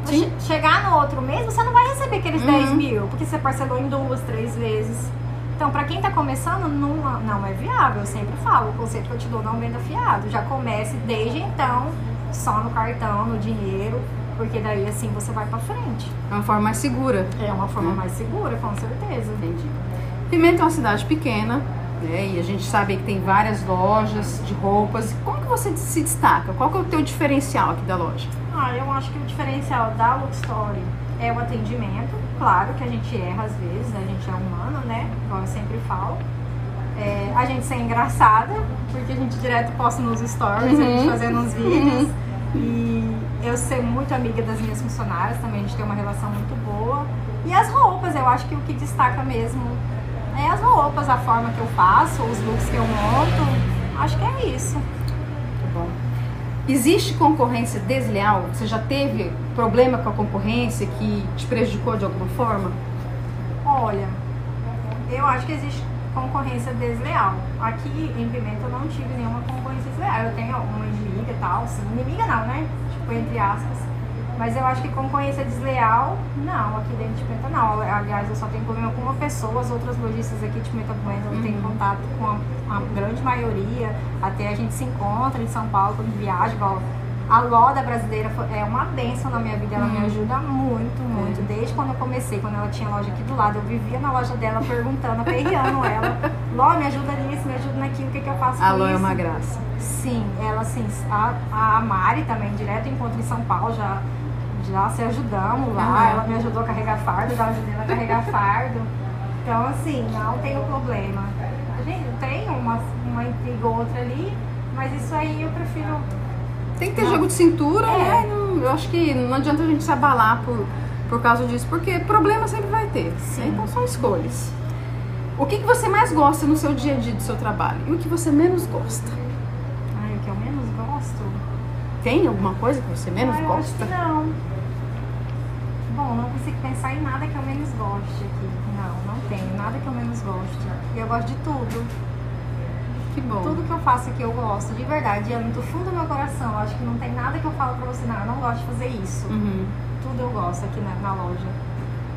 Sim. Chegar no outro mês, você não vai receber aqueles uhum. 10 mil, porque você parcelou em duas, três vezes. Então, para quem está começando, não, não é viável. Eu sempre falo, o conceito que eu te dou não venda fiado. Já comece desde então, só no cartão, no dinheiro, porque daí assim você vai para frente. É uma forma mais segura. É uma forma né? mais segura, com certeza. Entendi. Pimenta é uma cidade pequena, né? E a gente sabe que tem várias lojas de roupas. Como que você se destaca? Qual que é o teu diferencial aqui da loja? Ah, eu acho que o diferencial da Look Story é o atendimento. Claro que a gente erra às vezes, a gente é humano, né? Igual eu sempre falo. É, a gente ser engraçada, porque a gente direto posta nos stories, uhum. a gente fazendo uns vídeos. Uhum. E eu ser muito amiga das minhas funcionárias também, a gente tem uma relação muito boa. E as roupas, eu acho que o que destaca mesmo é as roupas, a forma que eu faço, os looks que eu monto. Acho que é isso. Tá bom. Existe concorrência desleal? Você já teve problema com a concorrência que te prejudicou de alguma forma? Olha, eu acho que existe concorrência desleal. Aqui em Pimenta eu não tive nenhuma concorrência desleal. Eu tenho uma inimiga e tal, assim, inimiga não, né? Tipo, entre aspas. Mas eu acho que concorrência desleal, não, aqui dentro de Pimenta não. Aliás, eu só tenho problema com uma pessoa, as outras lojistas aqui de Pimenta Bueno eu tenho uhum. contato com a, a, grande maioria. Até a gente se encontra em São Paulo quando viaja, igual a Loda brasileira é uma benção na minha vida, ela me uhum. ajuda muito, muito. Desde quando eu comecei, quando ela tinha loja aqui do lado, eu vivia na loja dela perguntando, aperreando ela. Ló, me ajuda nisso, me ajuda naquilo, o que, que eu faço a com Ló é uma graça. Sim, ela assim, a, a Mari também, direto encontro em São Paulo, já, já se ajudamos lá. Uhum. Ela me ajudou a carregar fardo, já ajudei ela a carregar fardo. Então, assim, não tenho problema. A gente tem uma, uma intriga ou outra ali, mas isso aí eu prefiro tem que ter jogo de cintura, é. né? Não, eu acho que não adianta a gente se abalar por, por causa disso, porque problema sempre vai ter. Né? Então são escolhas. O que, que você mais gosta no seu dia a dia do seu trabalho? E o que você menos gosta? Ai, o que eu menos gosto? Tem alguma coisa que você menos Ai, gosta? não. Bom, não consigo pensar em nada que eu menos goste aqui. Não, não tenho. Nada que eu menos goste. E eu gosto de tudo. Que bom. Tudo que eu faço aqui eu gosto, de verdade, é do fundo do meu coração. Acho que não tem nada que eu falo pra você, não, eu não gosto de fazer isso. Uhum. Tudo eu gosto aqui na, na loja.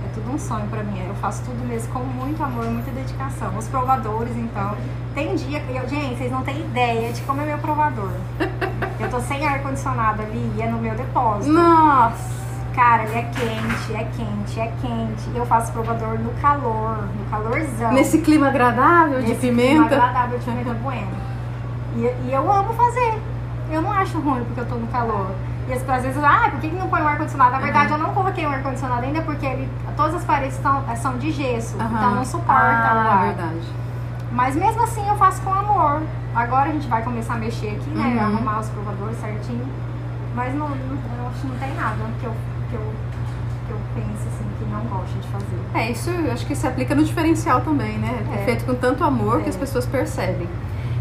É tudo um sonho pra mim. Eu faço tudo mesmo com muito amor, muita dedicação. Os provadores, então. Tem dia que eu, gente, vocês não têm ideia de como é meu provador. eu tô sem ar-condicionado ali e é no meu depósito. Nossa! Cara, ele é quente, é quente, é quente. Eu faço provador no calor, no calorzão. Nesse clima agradável Nesse de pimenta? clima agradável de pimenta bueno. E, e, eu amo fazer. Eu não acho ruim porque eu tô no calor. E as pessoas às vezes, ah, por que não põe o ar-condicionado? Na verdade, uhum. eu não coloquei o ar-condicionado ainda porque ele, todas as paredes estão, são de gesso. Uhum. Então não suporta ah, o ar. verdade. Mas mesmo assim eu faço com amor. Agora a gente vai começar a mexer aqui, né? Uhum. Arrumar os provadores certinho. Mas não, não, eu acho que não tem nada que eu que eu, que eu penso assim, que não gosto de fazer. É, isso eu acho que se aplica no diferencial também, né? É, é feito com tanto amor é. que as pessoas percebem.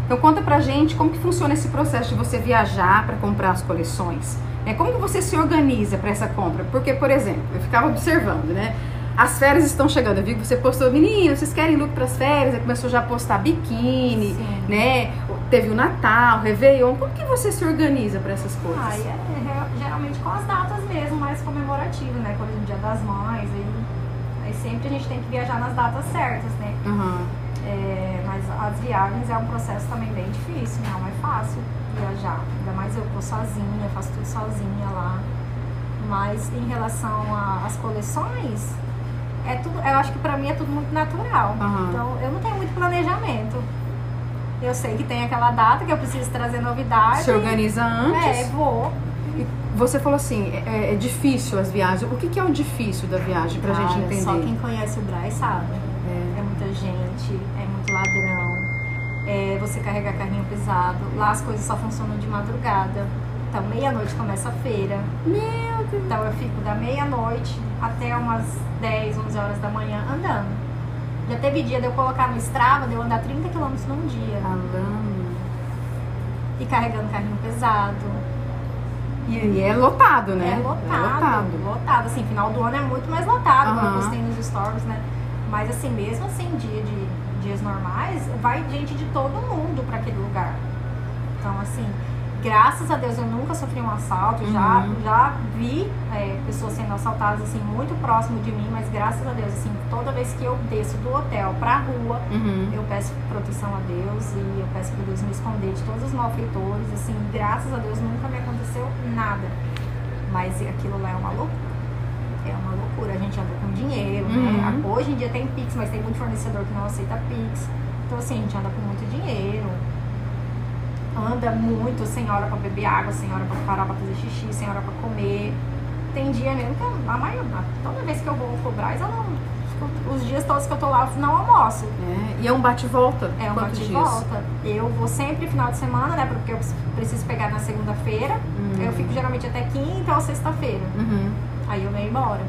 Então conta pra gente como que funciona esse processo de você viajar para comprar as coleções. É, como que você se organiza para essa compra? Porque, por exemplo, eu ficava observando, né? As férias estão chegando. Eu vi que você postou, meninos, vocês querem look para as férias? Aí começou já a postar biquíni, Sim. né? Teve o Natal, o Réveillon. Como que você se organiza para essas coisas? Ah, é, é, geralmente com as datas mesmo, mais comemorativas, né? Quando é o Dia das Mães, aí, aí sempre a gente tem que viajar nas datas certas, né? Uhum. É, mas as viagens é um processo também bem difícil, não é fácil viajar. Ainda mais eu vou sozinha, faço tudo sozinha lá. Mas em relação às coleções, é tudo, eu acho que pra mim é tudo muito natural. Uhum. Então eu não tenho muito planejamento. Eu sei que tem aquela data que eu preciso trazer novidade. Se organiza antes? É, vou. Você falou assim, é, é, é difícil as viagens. O que, que, é o difícil da viagem pra gente entender? Só quem conhece o Braz sabe. É. é muita gente, é muito ladrão, é você carregar carrinho pesado. Lá as coisas só funcionam de madrugada. Então, meia-noite começa a feira. Meu Deus. Então, eu fico da meia-noite até umas 10, 11 horas da manhã andando. Já teve dia de eu colocar no Strava, de eu andar 30 quilômetros num dia. Falando. e carregando carrinho pesado. E, e é lotado, né? É lotado, é lotado. Lotado. Assim, final do ano é muito mais lotado, uhum. como eu postei nos stories, né? Mas assim, mesmo assim, dia de dias normais, vai gente de todo mundo para aquele lugar. Então, assim, graças a Deus eu nunca sofri um assalto, uhum. já, já vi é, pessoas sendo assaltadas assim muito próximo de mim, mas graças a Deus, assim, toda vez que eu desço do hotel pra rua, uhum. eu peço proteção a Deus e eu peço para Deus me esconder de todos os malfeitores, assim, graças a Deus nunca me aconteceu nada. Mas aquilo lá é uma loucura. É uma loucura, a gente anda com dinheiro, né? uhum. né? Hoje em dia tem Pix, mas tem muito fornecedor que não aceita Pix. Então assim, a gente anda com muito dinheiro anda muito sem hora para beber água, sem hora para parar para fazer xixi, sem hora para comer. Tem dia mesmo que a maior, toda vez que eu vou Braz, eu não, os dias todos que eu tô lá, eu não almoço. É, e é um bate-volta? É um bate-volta. Eu vou sempre final de semana, né? Porque eu preciso pegar na segunda-feira. Uhum. Eu fico geralmente até quinta ou sexta-feira. Uhum. Aí eu venho embora.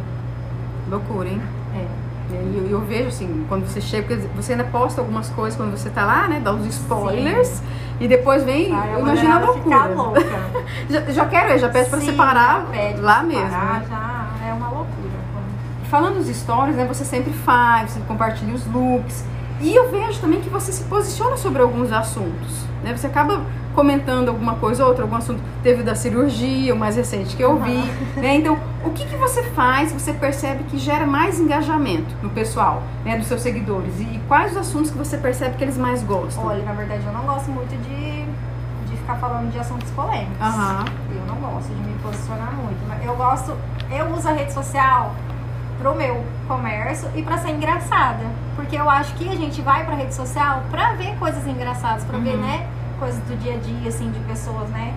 Loucura, hein? É. E eu, eu, vejo assim, quando você chega, porque você ainda posta algumas coisas quando você tá lá, né? Dá os spoilers. Sim. E depois vem, Ai, imagina a loucura. já, já quero já peço pra Sim, separar lá mesmo. Né? Já é uma loucura. Falando dos stories, né? Você sempre faz, você compartilha os looks. E eu vejo também que você se posiciona sobre alguns assuntos. Né? Você acaba comentando alguma coisa ou outra, algum assunto. Teve da cirurgia, o mais recente que eu vi. Uhum. Né? Então, o que, que você faz, você percebe que gera mais engajamento no pessoal, né, dos seus seguidores? E quais os assuntos que você percebe que eles mais gostam? Olha, na verdade, eu não gosto muito de, de ficar falando de assuntos polêmicos. Uhum. Eu não gosto de me posicionar muito. Mas eu gosto, eu uso a rede social pro meu comércio e para ser engraçada. Porque eu acho que a gente vai pra rede social pra ver coisas engraçadas, pra uhum. ver, né? coisas do dia a dia, assim, de pessoas, né?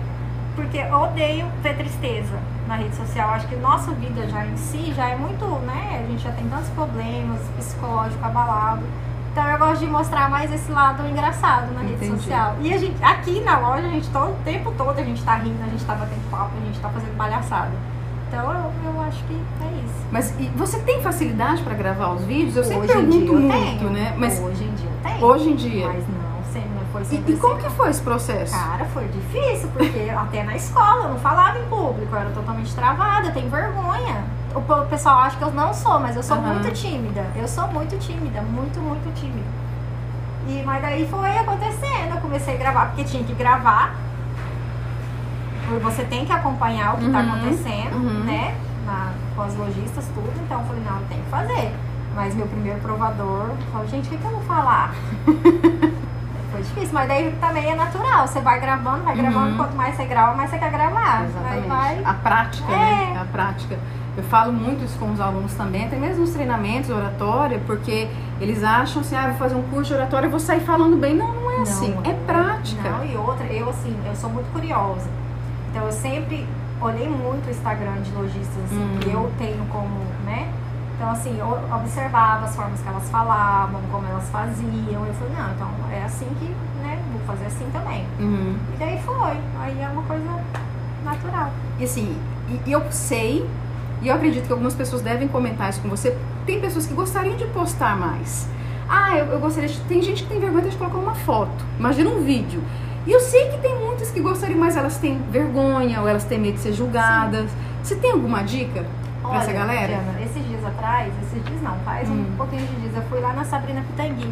Porque eu odeio ver tristeza na rede social. Acho que nossa vida já em si já é muito, né? A gente já tem tantos problemas psicológicos abalados. Então eu gosto de mostrar mais esse lado engraçado na Entendi. rede social. E a gente, aqui na loja, a gente todo o tempo todo a gente tá rindo, a gente tá batendo papo, a gente tá fazendo palhaçada. Então eu, eu acho que é isso. Mas você tem facilidade para gravar os vídeos? Eu sempre hoje pergunto muito, tenho. né? Mas hoje em dia eu tenho. Hoje em dia. Mas não foi e, e como que foi esse processo? Cara, foi difícil, porque até na escola eu não falava em público, eu era totalmente travada, eu tenho vergonha. O pessoal acha que eu não sou, mas eu sou uhum. muito tímida. Eu sou muito tímida, muito, muito tímida. E, mas daí foi acontecendo, eu comecei a gravar, porque tinha que gravar. Você tem que acompanhar o que está uhum. acontecendo, uhum. né? Na, com as lojistas, tudo. Então eu falei, não, tenho que fazer. Mas meu primeiro provador, eu falei, gente, o que, que eu vou falar? foi difícil, mas daí também é natural. Você vai gravando, vai gravando, uhum. quanto mais você grava, mais você quer gravar. Exatamente. Vai... A prática, é. né? A prática. Eu falo muito isso com os alunos também, até mesmo nos treinamentos, oratória, porque eles acham assim, ah, vou fazer um curso de oratória vou sair falando bem. Não, não é não, assim, é prática. Não, e outra, eu assim, eu sou muito curiosa. Então eu sempre olhei muito o Instagram de lojistas, assim, uhum. que eu tenho como, né? Então, assim, eu observava as formas que elas falavam, como elas faziam. Eu falei, não, então é assim que, né, vou fazer assim também. Uhum. E daí foi. Aí é uma coisa natural. E assim, e eu sei, e eu acredito que algumas pessoas devem comentar isso com você. Tem pessoas que gostariam de postar mais. Ah, eu, eu gostaria de. Tem gente que tem vergonha de colocar uma foto. Imagina um vídeo. E eu sei que tem muitas que gostariam, mas elas têm vergonha ou elas têm medo de ser julgadas. Sim. Você tem alguma dica? Olha, essa galera? Diana, esses dias atrás, esses dias não, faz hum. um pouquinho de dias, eu fui lá na Sabrina Pitangui.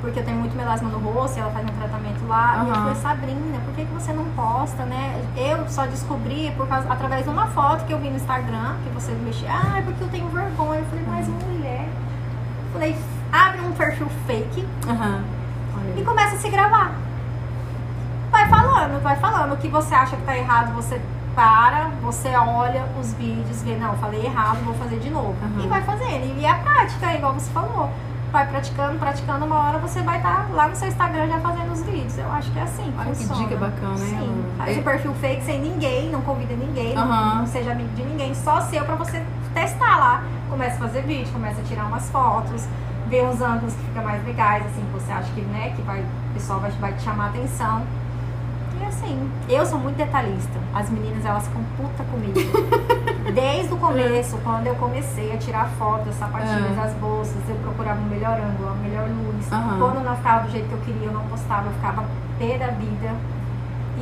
Porque eu tenho muito melasma no rosto e ela faz um tratamento lá. Uhum. E eu falei, Sabrina, por que, que você não posta, né? Eu só descobri por causa, através de uma foto que eu vi no Instagram, que você mexia. Ah, é porque eu tenho vergonha. Eu falei, mas mulher. Eu falei, abre um perfil fake uhum. e começa a se gravar. Vai falando, vai falando. O que você acha que tá errado, você para, você olha os vídeos, vê, não, falei errado, vou fazer de novo. Uhum. E vai fazendo. E é a prática, igual você falou. Vai praticando, praticando, uma hora você vai estar tá lá no seu Instagram já fazendo os vídeos. Eu acho que é assim. Olha funciona. que dica bacana, hein? Sim. Faz o é perfil fake sem ninguém, não convida ninguém, uhum. não, não, seja amigo de ninguém, só seu pra você testar lá. Começa a fazer vídeo, começa a tirar umas fotos, ver uns ângulos que fica mais legais, assim, que você acha que, né, que vai, o pessoal vai, vai te chamar a atenção assim. Eu sou muito detalhista. As meninas, elas ficam puta comigo. Desde o começo, quando eu comecei a tirar fotos das sapatilhas, das bolsas, eu procurava o melhor ângulo, a melhor luz. Uhum. Quando não ficava do jeito que eu queria, eu não postava, eu ficava pé da vida.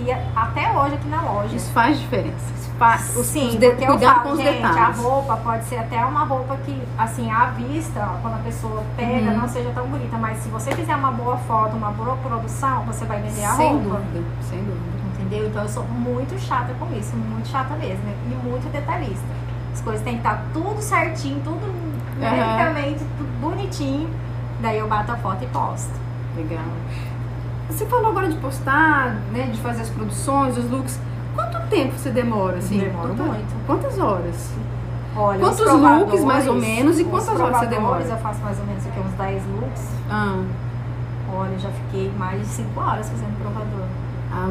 E até hoje aqui na loja. Isso faz diferença. Isso faz, Sim, os de, porque cuidado falo, com os gente, detalhes. a roupa pode ser até uma roupa que, assim, à vista, quando a pessoa pega, uhum. não seja tão bonita. Mas se você fizer uma boa foto, uma boa produção, você vai vender a sem roupa. Sem dúvida, sem dúvida. Entendeu? Então eu sou muito chata com isso, muito chata mesmo. E muito detalhista. As coisas têm que estar tudo certinho, tudo uhum. tudo bonitinho. Daí eu bato a foto e posto. Legal. Você falou agora de postar, né, de fazer as produções, os looks. Quanto tempo você demora, assim? Demora muito. Quantas horas? Olha, Quantos looks, mais ou menos, e quantas horas você demora? eu faço mais ou menos aqui uns 10 looks. Ah. Olha, já fiquei mais de 5 horas fazendo provador. Ah.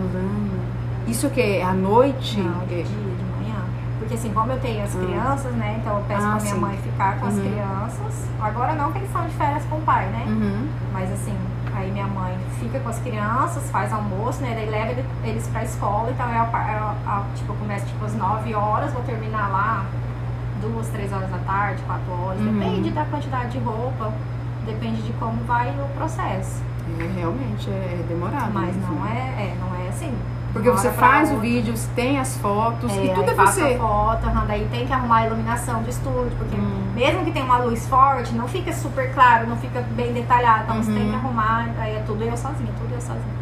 Isso o que? À noite? Não, de dia, de manhã. Porque assim, como eu tenho as ah. crianças, né? Então eu peço ah, pra minha sim. mãe ficar com uhum. as crianças. Agora não que eles são de férias com o pai, né? Uhum. Mas assim, Aí minha mãe fica com as crianças, faz almoço, né? Daí leva eles pra escola. Então, eu, eu, eu, tipo, começo tipo às 9 horas, vou terminar lá duas, três horas da tarde, quatro horas. Uhum. Depende da quantidade de roupa, depende de como vai o processo. É, realmente é demorado. Mas não é, é, não é assim. Porque você faz o vídeo, tem as fotos é, e tudo é você. Foto, daí tem que arrumar a iluminação do estúdio, porque hum. mesmo que tenha uma luz forte, não fica super claro, não fica bem detalhado. Então uhum. você tem que uhum. arrumar, aí é tudo eu sozinha, tudo eu sozinha.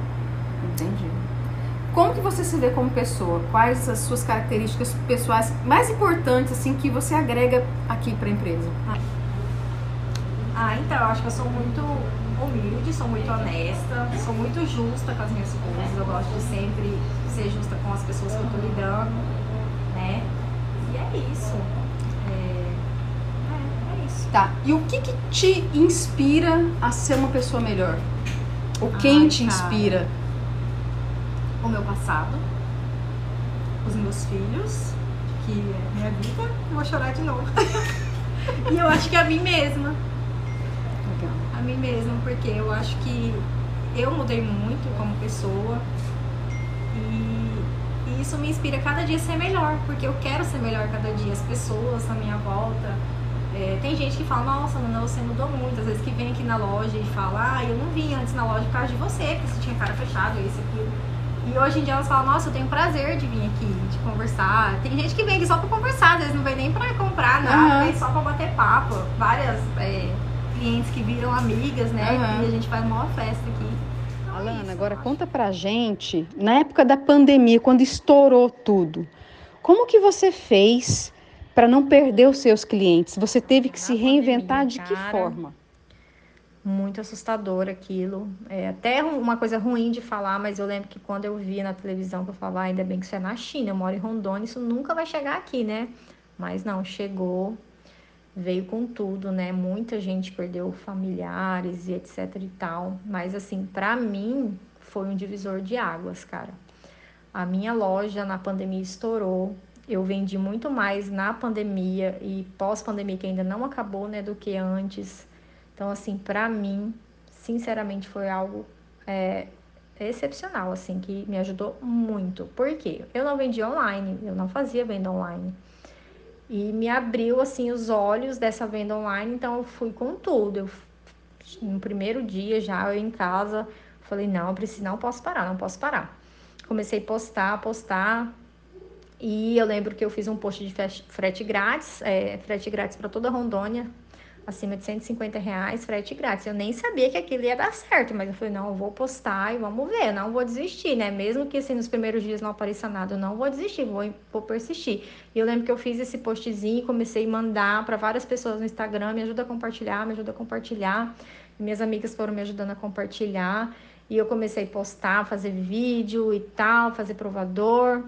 Entendi. Como que você se vê como pessoa? Quais as suas características pessoais mais importantes assim que você agrega aqui para a empresa? Ah. ah, então, eu acho que eu sou muito humilde, sou muito honesta, sou muito justa com as minhas coisas. Eu gosto de sempre ser justa com as pessoas que eu tô lidando, né? E é isso. É, é, é isso. Tá. E o que, que te inspira a ser uma pessoa melhor? Ou quem Ai, te inspira? O meu passado, os meus filhos, que é minha vida. Eu vou chorar de novo. e eu acho que a mim mesma mim mesma, porque eu acho que eu mudei muito como pessoa e, e, isso me inspira cada dia a ser melhor, porque eu quero ser melhor cada dia. As pessoas à minha volta. É, tem gente que fala, nossa, Nana, você mudou muito. Às vezes que vem aqui na loja e fala, ah, eu não vim antes na loja por causa de você, porque você tinha cara fechada, isso, aquilo. E hoje em dia elas falam, nossa, eu tenho prazer de vir aqui, de conversar. Tem gente que vem aqui só pra conversar, às vezes não vem nem pra comprar nada, uhum. vem só pra bater papo. Várias. É, clientes que viram amigas, né? Uhum. E a gente faz uma festa aqui. Alana, agora conta pra gente, na época da pandemia, quando estourou tudo, como que você fez para não perder os seus clientes? Você teve que na se reinventar pandemia, de que cara, forma? Muito assustador aquilo. É até uma coisa ruim de falar, mas eu lembro que quando eu via na televisão que eu falava, ah, ainda bem que isso é na China, eu moro em Rondônia, isso nunca vai chegar aqui, né? Mas não, chegou veio com tudo, né? Muita gente perdeu familiares e etc e tal. Mas assim, para mim foi um divisor de águas, cara. A minha loja na pandemia estourou. Eu vendi muito mais na pandemia e pós-pandemia que ainda não acabou, né, do que antes. Então, assim, para mim, sinceramente, foi algo é, excepcional, assim, que me ajudou muito. Por quê? Eu não vendia online, eu não fazia venda online e me abriu assim os olhos dessa venda online, então eu fui com tudo. Eu, no primeiro dia já eu em casa, falei, não, preciso, não posso parar, não posso parar. Comecei a postar, postar, e eu lembro que eu fiz um post de frete grátis, é, frete grátis para toda Rondônia, acima de 150 reais, frete grátis. Eu nem sabia que aquilo ia dar certo, mas eu falei, não, eu vou postar e vamos ver, não vou desistir, né? Mesmo que assim nos primeiros dias não apareça nada, eu não vou desistir, vou, vou persistir. E eu lembro que eu fiz esse postzinho, comecei a mandar para várias pessoas no Instagram, me ajuda a compartilhar, me ajuda a compartilhar. Minhas amigas foram me ajudando a compartilhar. E eu comecei a postar, fazer vídeo e tal, fazer provador.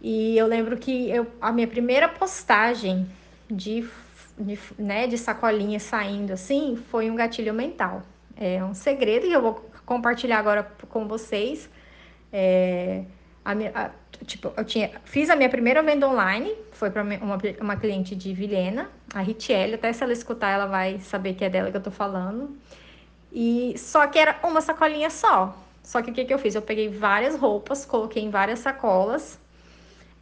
E eu lembro que eu, a minha primeira postagem de de, né, de sacolinha saindo assim, foi um gatilho mental. É um segredo que eu vou compartilhar agora com vocês. É, a minha, a, tipo, eu tinha, fiz a minha primeira venda online, foi para uma, uma cliente de Vilhena, a Ritiele, até se ela escutar, ela vai saber que é dela que eu tô falando. E só que era uma sacolinha só. Só que o que, que eu fiz? Eu peguei várias roupas, coloquei em várias sacolas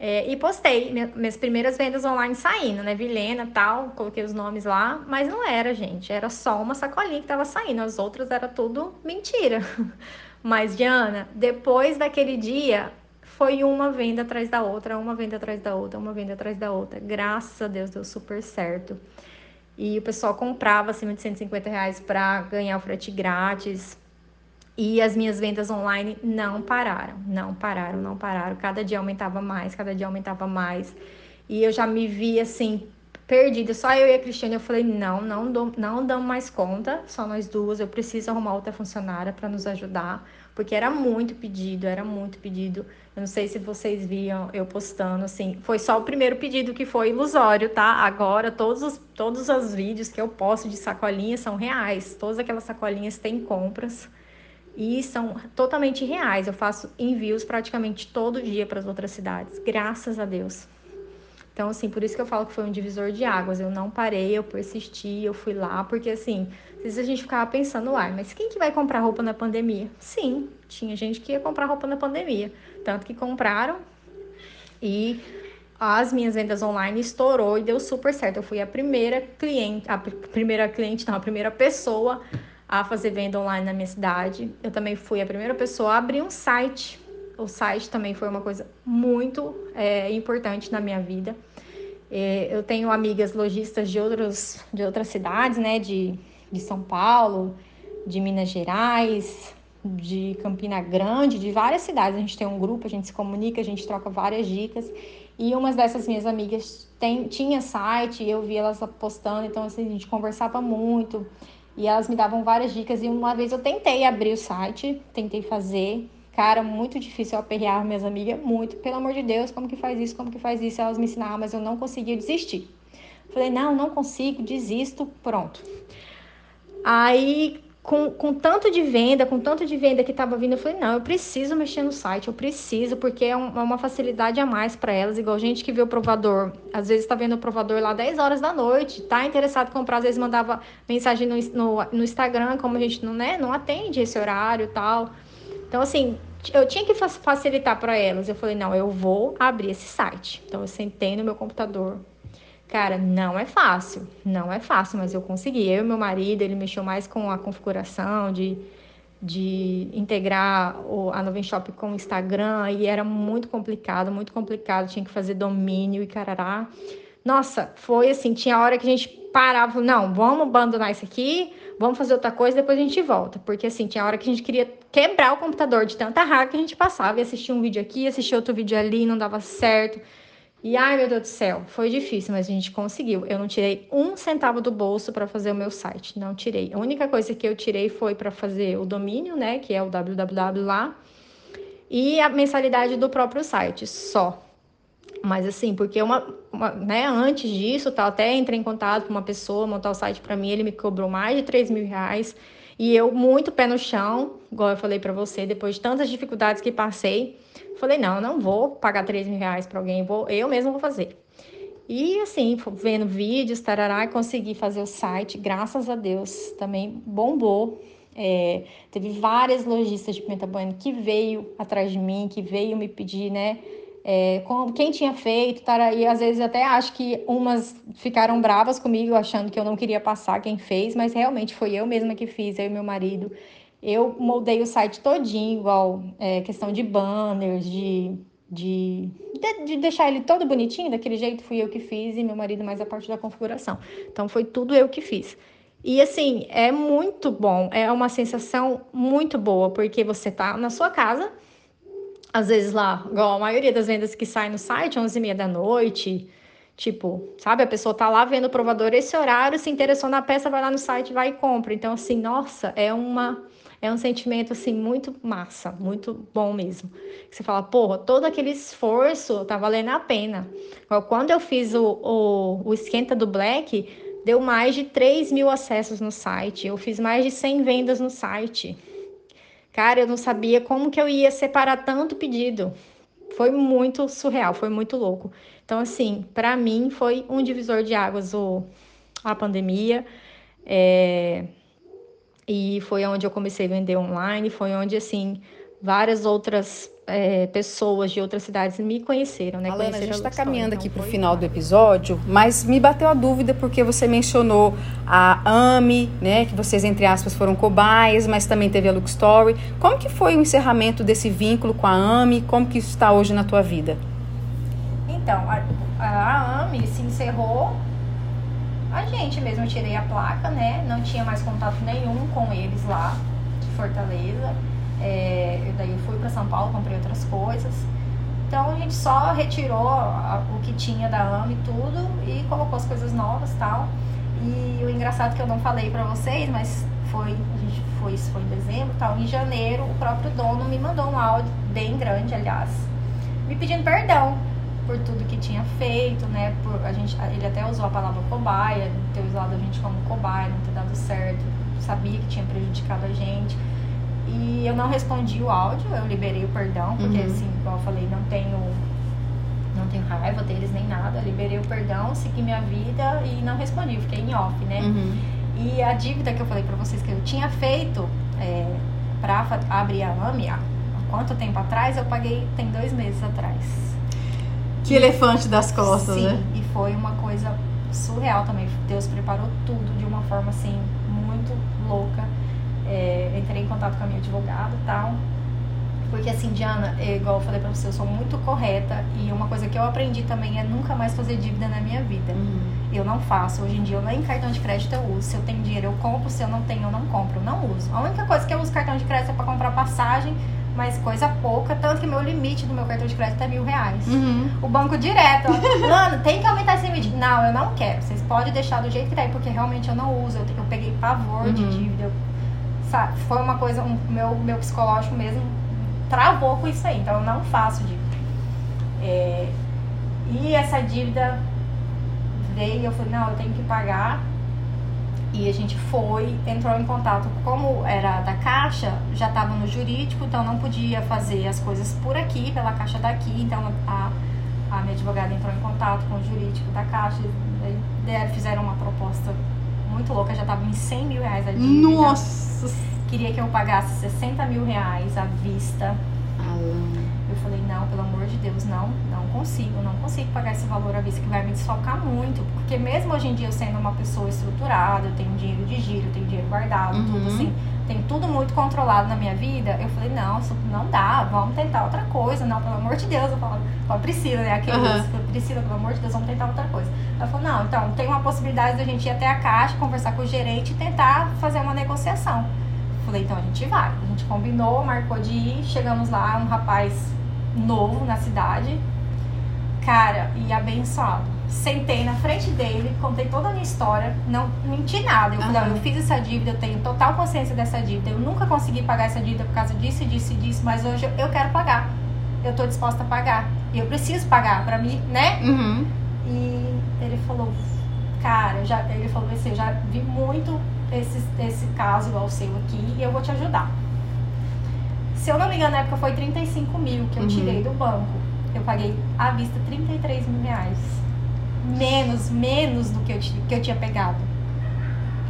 é, e postei minhas primeiras vendas online saindo, né? Vilena tal, coloquei os nomes lá, mas não era, gente. Era só uma sacolinha que tava saindo. As outras era tudo mentira. Mas, Diana, depois daquele dia, foi uma venda atrás da outra, uma venda atrás da outra, uma venda atrás da outra. Graças a Deus deu super certo. E o pessoal comprava acima de 150 reais para ganhar o frete grátis. E as minhas vendas online não pararam, não pararam, não pararam. Cada dia aumentava mais, cada dia aumentava mais. E eu já me vi assim, perdida, só eu e a Cristiane. Eu falei: não, não, dou, não damos mais conta, só nós duas. Eu preciso arrumar outra funcionária para nos ajudar, porque era muito pedido, era muito pedido. Eu não sei se vocês viam eu postando, assim. Foi só o primeiro pedido que foi ilusório, tá? Agora, todos os, todos os vídeos que eu posto de sacolinhas são reais. Todas aquelas sacolinhas têm compras e são totalmente reais. Eu faço envios praticamente todo dia para as outras cidades, graças a Deus. Então, assim, por isso que eu falo que foi um divisor de águas. Eu não parei, eu persisti, eu fui lá, porque assim, às vezes a gente ficava pensando, uai, mas quem que vai comprar roupa na pandemia? Sim, tinha gente que ia comprar roupa na pandemia. Tanto que compraram e as minhas vendas online estourou e deu super certo. Eu fui a primeira cliente, a primeira cliente, não, a primeira pessoa a fazer venda online na minha cidade. Eu também fui a primeira pessoa a abrir um site. O site também foi uma coisa muito é, importante na minha vida. É, eu tenho amigas lojistas de, outros, de outras cidades, né? De, de São Paulo, de Minas Gerais, de Campina Grande, de várias cidades. A gente tem um grupo, a gente se comunica, a gente troca várias dicas. E umas dessas minhas amigas tem, tinha site, eu vi elas postando, então assim, a gente conversava muito. E elas me davam várias dicas. E uma vez eu tentei abrir o site, tentei fazer. Cara, muito difícil eu aperrear minhas amigas, muito. Pelo amor de Deus, como que faz isso? Como que faz isso? Elas me ensinavam, mas eu não conseguia desistir. Falei, não, não consigo, desisto, pronto. Aí com, com tanto de venda, com tanto de venda que estava vindo, eu falei, não, eu preciso mexer no site, eu preciso, porque é, um, é uma facilidade a mais para elas, igual gente que vê o provador, às vezes está vendo o provador lá 10 horas da noite, tá interessado em comprar, às vezes mandava mensagem no, no, no Instagram, como a gente não, né, não atende esse horário e tal. Então, assim, eu tinha que facilitar para elas. Eu falei, não, eu vou abrir esse site. Então, eu sentei no meu computador, Cara, não é fácil, não é fácil, mas eu consegui. Eu e meu marido, ele mexeu mais com a configuração de, de integrar a Noven Shop com o Instagram e era muito complicado, muito complicado. Tinha que fazer domínio e carará. Nossa, foi assim, tinha hora que a gente parava, não, vamos abandonar isso aqui, vamos fazer outra coisa, depois a gente volta. Porque assim, tinha hora que a gente queria quebrar o computador de tanta raiva que a gente passava e assistia um vídeo aqui, assistia outro vídeo ali, não dava certo. E ai meu Deus do céu, foi difícil, mas a gente conseguiu. Eu não tirei um centavo do bolso para fazer o meu site, não tirei. A única coisa que eu tirei foi para fazer o domínio, né, que é o www lá, e a mensalidade do próprio site, só. Mas assim, porque uma, uma né, antes disso, tá, até entrei em contato com uma pessoa montar o site para mim, ele me cobrou mais de 3 mil reais. E eu, muito pé no chão, igual eu falei para você, depois de tantas dificuldades que passei, Falei, não, não vou pagar 3 mil reais para alguém, vou, eu mesmo vou fazer. E assim, vendo vídeos, tarará, consegui fazer o site, graças a Deus, também bombou. É, teve várias lojistas de pimenta bueno que veio atrás de mim, que veio me pedir, né? É, com, quem tinha feito, tarará, e às vezes até acho que umas ficaram bravas comigo, achando que eu não queria passar quem fez, mas realmente foi eu mesma que fiz, eu e meu marido. Eu moldei o site todinho, igual é, questão de banners, de, de, de, de, deixar ele todo bonitinho, daquele jeito fui eu que fiz e meu marido mais a parte da configuração. Então foi tudo eu que fiz. E assim, é muito bom, é uma sensação muito boa, porque você tá na sua casa, às vezes lá, igual a maioria das vendas que saem no site, 11 e meia da noite, Tipo, sabe, a pessoa tá lá vendo o provador esse horário, se interessou na peça, vai lá no site, vai e compra. Então, assim, nossa, é uma é um sentimento assim muito massa, muito bom mesmo. Você fala, porra, todo aquele esforço tá valendo a pena. Quando eu fiz o, o, o esquenta do Black, deu mais de 3 mil acessos no site. Eu fiz mais de 100 vendas no site. Cara, eu não sabia como que eu ia separar tanto pedido. Foi muito surreal, foi muito louco. Então, assim, para mim foi um divisor de águas o, a pandemia. É, e foi onde eu comecei a vender online, foi onde, assim, várias outras é, pessoas de outras cidades me conheceram, né? Alana, a gente está caminhando aqui para o final do episódio, mas me bateu a dúvida porque você mencionou a AMI, né? Que vocês, entre aspas, foram cobaias, mas também teve a Look Story. Como que foi o encerramento desse vínculo com a AMI? Como que isso está hoje na tua vida? Então, a, a AMI se encerrou a gente mesmo, eu tirei a placa, né? Não tinha mais contato nenhum com eles lá de Fortaleza. É, daí eu fui para São Paulo, comprei outras coisas. Então a gente só retirou a, o que tinha da AME e tudo e colocou as coisas novas tal. E o engraçado que eu não falei para vocês, mas foi, a gente foi, isso foi em dezembro tal. Em janeiro, o próprio dono me mandou um áudio bem grande, aliás, me pedindo perdão por tudo que tinha feito, né? Por a gente, ele até usou a palavra cobaia, ter usado a gente como cobaia, não ter dado certo, sabia que tinha prejudicado a gente. E eu não respondi o áudio, eu liberei o perdão, porque uhum. assim, igual eu falei, não tenho não tenho raiva deles nem nada, eu liberei o perdão, segui minha vida e não respondi, fiquei em off, né? Uhum. E a dívida que eu falei pra vocês que eu tinha feito é, pra abrir a AMI, há quanto tempo atrás, eu paguei tem dois meses atrás. Que elefante das costas, Sim, né? e foi uma coisa surreal também. Deus preparou tudo de uma forma assim, muito louca é, entrei em contato com a minha advogada e tal. Porque assim, Diana, é, igual eu falei pra você, eu sou muito correta e uma coisa que eu aprendi também é nunca mais fazer dívida na minha vida. Uhum. Eu não faço. Hoje em dia eu nem cartão de crédito eu uso. Se eu tenho dinheiro eu compro, se eu não tenho eu não compro. Eu não uso. A única coisa que eu uso cartão de crédito é pra comprar passagem, mas coisa pouca, tanto que meu limite do meu cartão de crédito é mil reais. Uhum. O banco direto, mano, tem que aumentar esse limite. Não, eu não quero. Vocês podem deixar do jeito que tá aí, porque realmente eu não uso. Eu, eu peguei pavor uhum. de dívida. Eu sabe? Foi uma coisa, um, meu, meu psicológico mesmo travou com isso aí, então eu não faço dívida. É, e essa dívida veio, eu falei, não, eu tenho que pagar. E a gente foi, entrou em contato, como era da Caixa, já estava no jurídico, então não podia fazer as coisas por aqui, pela Caixa daqui, então a, a minha advogada entrou em contato com o jurídico da Caixa, fizeram uma proposta muito louca, já estava em 100 mil reais a dívida. Nossa! Queria que eu pagasse 60 mil reais à vista. Alan. Eu falei, não, pelo amor de Deus, não, não consigo, não consigo pagar esse valor à vista que vai me desfocar muito. Porque mesmo hoje em dia eu sendo uma pessoa estruturada, eu tenho dinheiro de giro, eu tenho dinheiro guardado, uhum. tudo assim, tem tudo muito controlado na minha vida, eu falei, não, isso não dá, vamos tentar outra coisa, não, pelo amor de Deus, eu falo, a Priscila, né, aquele, uhum. Priscila, pelo amor de Deus, vamos tentar outra coisa. Ela falou, não, então, tem uma possibilidade da gente ir até a caixa, conversar com o gerente e tentar fazer uma negociação. Falei, então a gente vai. A gente combinou, marcou de ir, chegamos lá, um rapaz novo na cidade, cara, e abençoado. Sentei na frente dele, contei toda a minha história, não menti nada. Eu falei, uhum. eu fiz essa dívida, eu tenho total consciência dessa dívida. Eu nunca consegui pagar essa dívida por causa disso, disso e disso, mas hoje eu quero pagar. Eu tô disposta a pagar. Eu preciso pagar pra mim, né? Uhum. E ele falou, cara, já, ele falou assim, eu já vi muito esse, esse caso igual o seu aqui e eu vou te ajudar. Se eu não me engano, na época foi 35 mil que eu uhum. tirei do banco. Eu paguei à vista 33 mil reais. Menos, menos do que eu, que eu tinha pegado.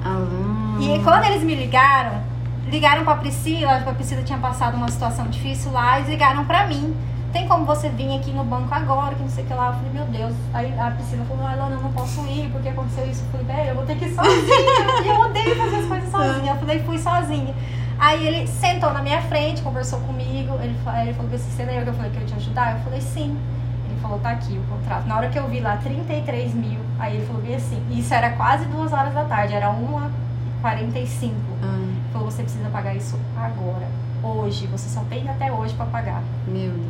Ah. E quando eles me ligaram, ligaram pra Priscila, a Priscila tinha passado uma situação difícil lá, e ligaram pra mim. Tem como você vir aqui no banco agora, que não sei o que lá. Eu falei, meu Deus. Aí a Priscila falou, ah, Lana, eu não posso ir, porque aconteceu isso. Eu falei, velho, eu vou ter que ir sozinha. e eu odeio fazer as coisas sozinha. Eu falei, fui sozinha. Aí ele sentou na minha frente, conversou comigo. Ele, ele falou Você lembra que eu falei que eu te ajudar? Eu falei: Sim. Falou: Tá aqui o contrato. Na hora que eu vi lá 33 mil, aí ele falou bem assim: Isso era quase duas horas da tarde, era 1h45. Hum. Ele falou: Você precisa pagar isso agora, hoje. Você só tem até hoje para pagar. Meu Deus.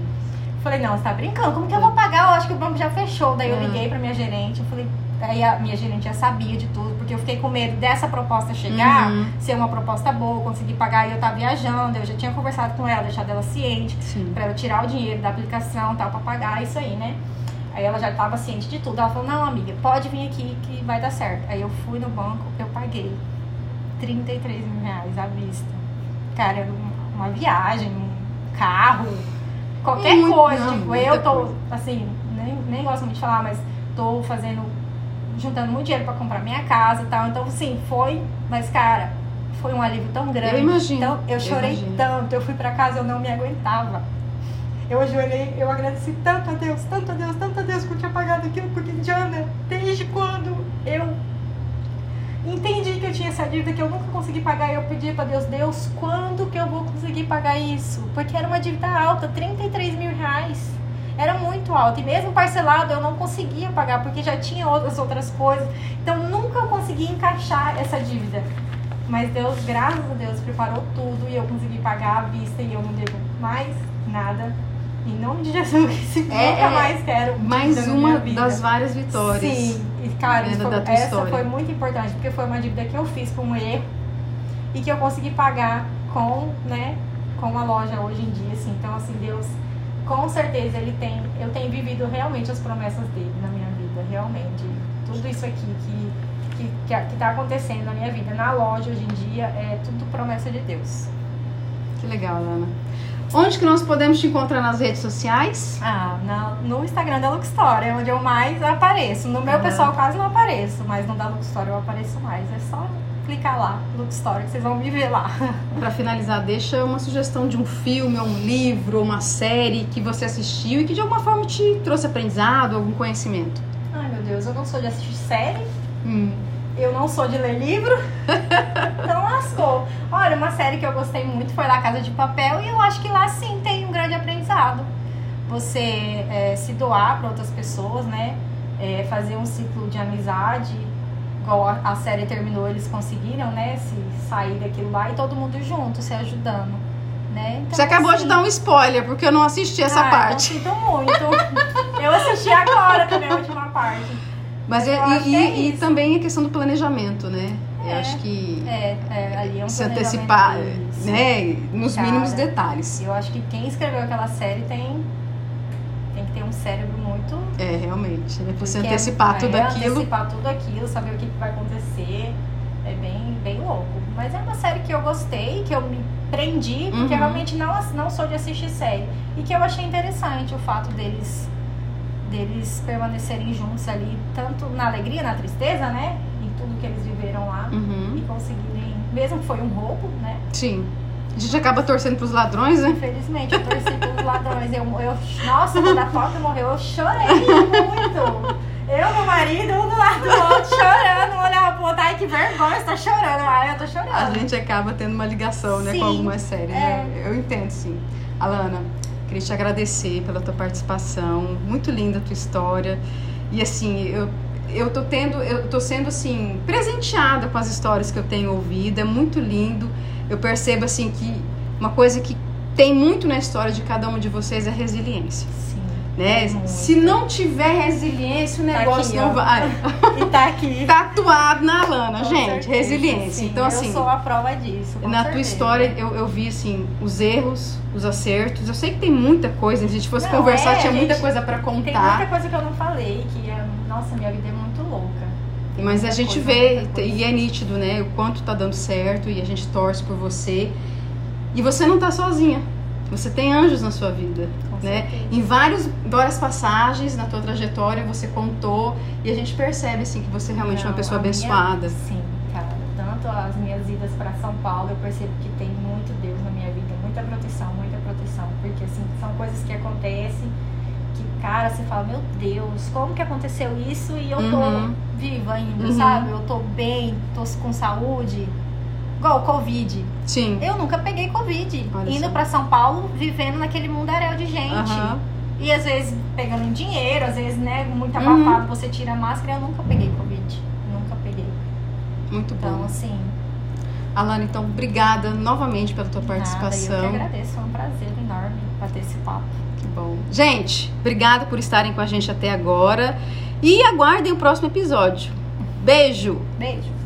Eu falei: Não, você tá brincando? Como que eu vou pagar? Eu acho que o banco já fechou. Daí eu hum. liguei pra minha gerente. Eu falei: Aí a minha gerente já sabia de tudo, porque eu fiquei com medo dessa proposta chegar, uhum. ser uma proposta boa, conseguir pagar e eu estar viajando. Eu já tinha conversado com ela, deixado ela ciente, para ela tirar o dinheiro da aplicação tal, para pagar isso aí, né? Aí ela já estava ciente de tudo. Ela falou: Não, amiga, pode vir aqui que vai dar certo. Aí eu fui no banco, eu paguei 33 mil reais à vista. Cara, uma viagem, um carro, qualquer muito, coisa. Não, tipo, eu tô, coisa. assim, nem, nem gosto muito de falar, mas tô fazendo juntando muito dinheiro para comprar minha casa e tal. Então, assim, foi, mas, cara, foi um alívio tão grande. Eu imagino. Então, eu chorei imagino. tanto. Eu fui pra casa, eu não me aguentava. Eu ajoelhei, eu agradeci tanto a Deus, tanto a Deus, tanto a Deus que eu tinha pagado aquilo, porque, Diana, desde quando eu entendi que eu tinha essa dívida que eu nunca consegui pagar, eu pedi pra Deus, Deus, quando que eu vou conseguir pagar isso? Porque era uma dívida alta, 33 mil reais. Era muito alta. E mesmo parcelado eu não conseguia pagar, porque já tinha outras outras coisas. Então nunca eu consegui encaixar essa dívida. Mas Deus, graças a Deus, preparou tudo e eu consegui pagar à vista e eu não devo mais nada. Em nome de Jesus, nunca é, mais quero. Mais uma das várias vitórias. Sim, e cara, isso foi- essa história. foi muito importante, porque foi uma dívida que eu fiz com um erro e que eu consegui pagar com, né, com a loja hoje em dia, assim. Então, assim, Deus, com certeza ele tem, eu tenho vivido realmente as promessas dele na minha vida, realmente. Tudo isso aqui que que, que, que tá acontecendo na minha vida, na loja hoje em dia, é tudo promessa de Deus. Que legal, Ana. Onde que nós podemos te encontrar nas redes sociais? Ah, na- no Instagram da Luxstory é onde eu mais apareço. No meu Aham. pessoal quase não apareço, mas no da Luxstory eu apareço mais. É só clicar lá, Luxstory, que vocês vão me ver lá. Para finalizar, deixa uma sugestão de um filme, ou um livro, ou uma série que você assistiu e que de alguma forma te trouxe aprendizado, algum conhecimento. Ai meu Deus, eu não sou de assistir série, Hum. eu não sou de ler livro. então lascou. Olha, uma série que eu gostei muito foi La Casa de Papel e eu acho que lá sim tem um grande aprendizado. Você é, se doar para outras pessoas, né? É, fazer um ciclo de amizade. Igual a, a série terminou, eles conseguiram, né? Se sair daquilo lá e todo mundo junto, se ajudando. Né? Então, Você acabou de assim, dar um spoiler, porque eu não assisti essa ah, parte. Então, sinto muito. eu assisti agora também a última parte. Mas é- eu e, é e- também a questão do planejamento, né? Eu É. acho que É, é, ali é um se antecipar, né? Nos Cara. mínimos detalhes. Eu acho que quem escreveu aquela série tem, um cérebro muito. É, realmente. Né? Você é- antecipar é, tudo aquilo. Antecipar tudo aquilo, saber o que que vai acontecer. É bem, bem louco. Mas é uma série que eu gostei, que eu me prendi, porque Uhum. eu realmente não, não sou de assistir série. E que eu achei interessante o fato deles deles permanecerem juntos ali, tanto na alegria, na tristeza, né? Em tudo que eles viveram lá. Uhum. E conseguirem, mesmo que foi um roubo, né? Sim. A gente acaba torcendo pros ladrões, né? Infelizmente, eu torci pelos ladrões. Eu, eu, nossa, quando a Toca morreu, eu chorei muito. Eu, meu marido, um do lado do outro, chorando. Um olhava pro outro, ai, que vergonha, você tá chorando. Ai, eu tô chorando. A gente acaba tendo uma ligação, né, Sim, com algumas séries, é. né? Eu entendo, sim. Alana, queria te agradecer pela tua participação. Muito linda a tua história. E assim, eu eu tô tendo, eu tô sendo assim presenteada com as histórias que eu tenho ouvido. É muito lindo. Eu percebo assim que uma coisa que tem muito na história de cada um de vocês é resiliência, Sim. né? Muito. Se não tiver resiliência, o Tá negócio aqui, não vai. E tá aqui. Tatuado na Alana, Com gente, certeza, resiliência. sim. Então assim, Eu sou a prova disso. na tua certeza. história, eu, eu vi, assim, os erros, os acertos. Eu sei que tem muita coisa, se a gente fosse Não, conversar, é, tinha muita gente, coisa pra Tem muita contar. coisa que eu não falei, que é, nossa, minha vida é muito louca. Mas a gente vê, e é nítido, né, o quanto tá dando certo, e a gente torce por você. E você não tá sozinha. Você tem anjos na sua vida, Com né? certeza. Em vários, várias passagens na tua trajetória você contou e a gente percebe assim que você realmente é uma pessoa a minha- abençoada. sim, cara. Tanto as minhas idas para São Paulo, eu percebo que tem muito Deus na minha vida, muita proteção, muita proteção, porque assim, são coisas que acontecem cara, você fala, meu Deus, como que aconteceu isso e eu tô Uhum. viva ainda, Uhum. sabe? Eu tô bem, tô com saúde. Igual o Covid. Sim. Eu nunca peguei Covid. Olha indo para São Paulo, vivendo naquele mundaréu de gente. Aham. E às vezes pegando dinheiro, às vezes, né, muito Uhum. abafado, você tira a máscara. Eu nunca peguei Covid. Nunca peguei. Muito bom. Então, assim, Alana, então, obrigada novamente pela tua nada, participação. eu que agradeço. Foi um prazer enorme bater esse papo. Bom. Gente, obrigada por estarem com a gente até agora. E aguardem o próximo episódio. Beijo! Beijo.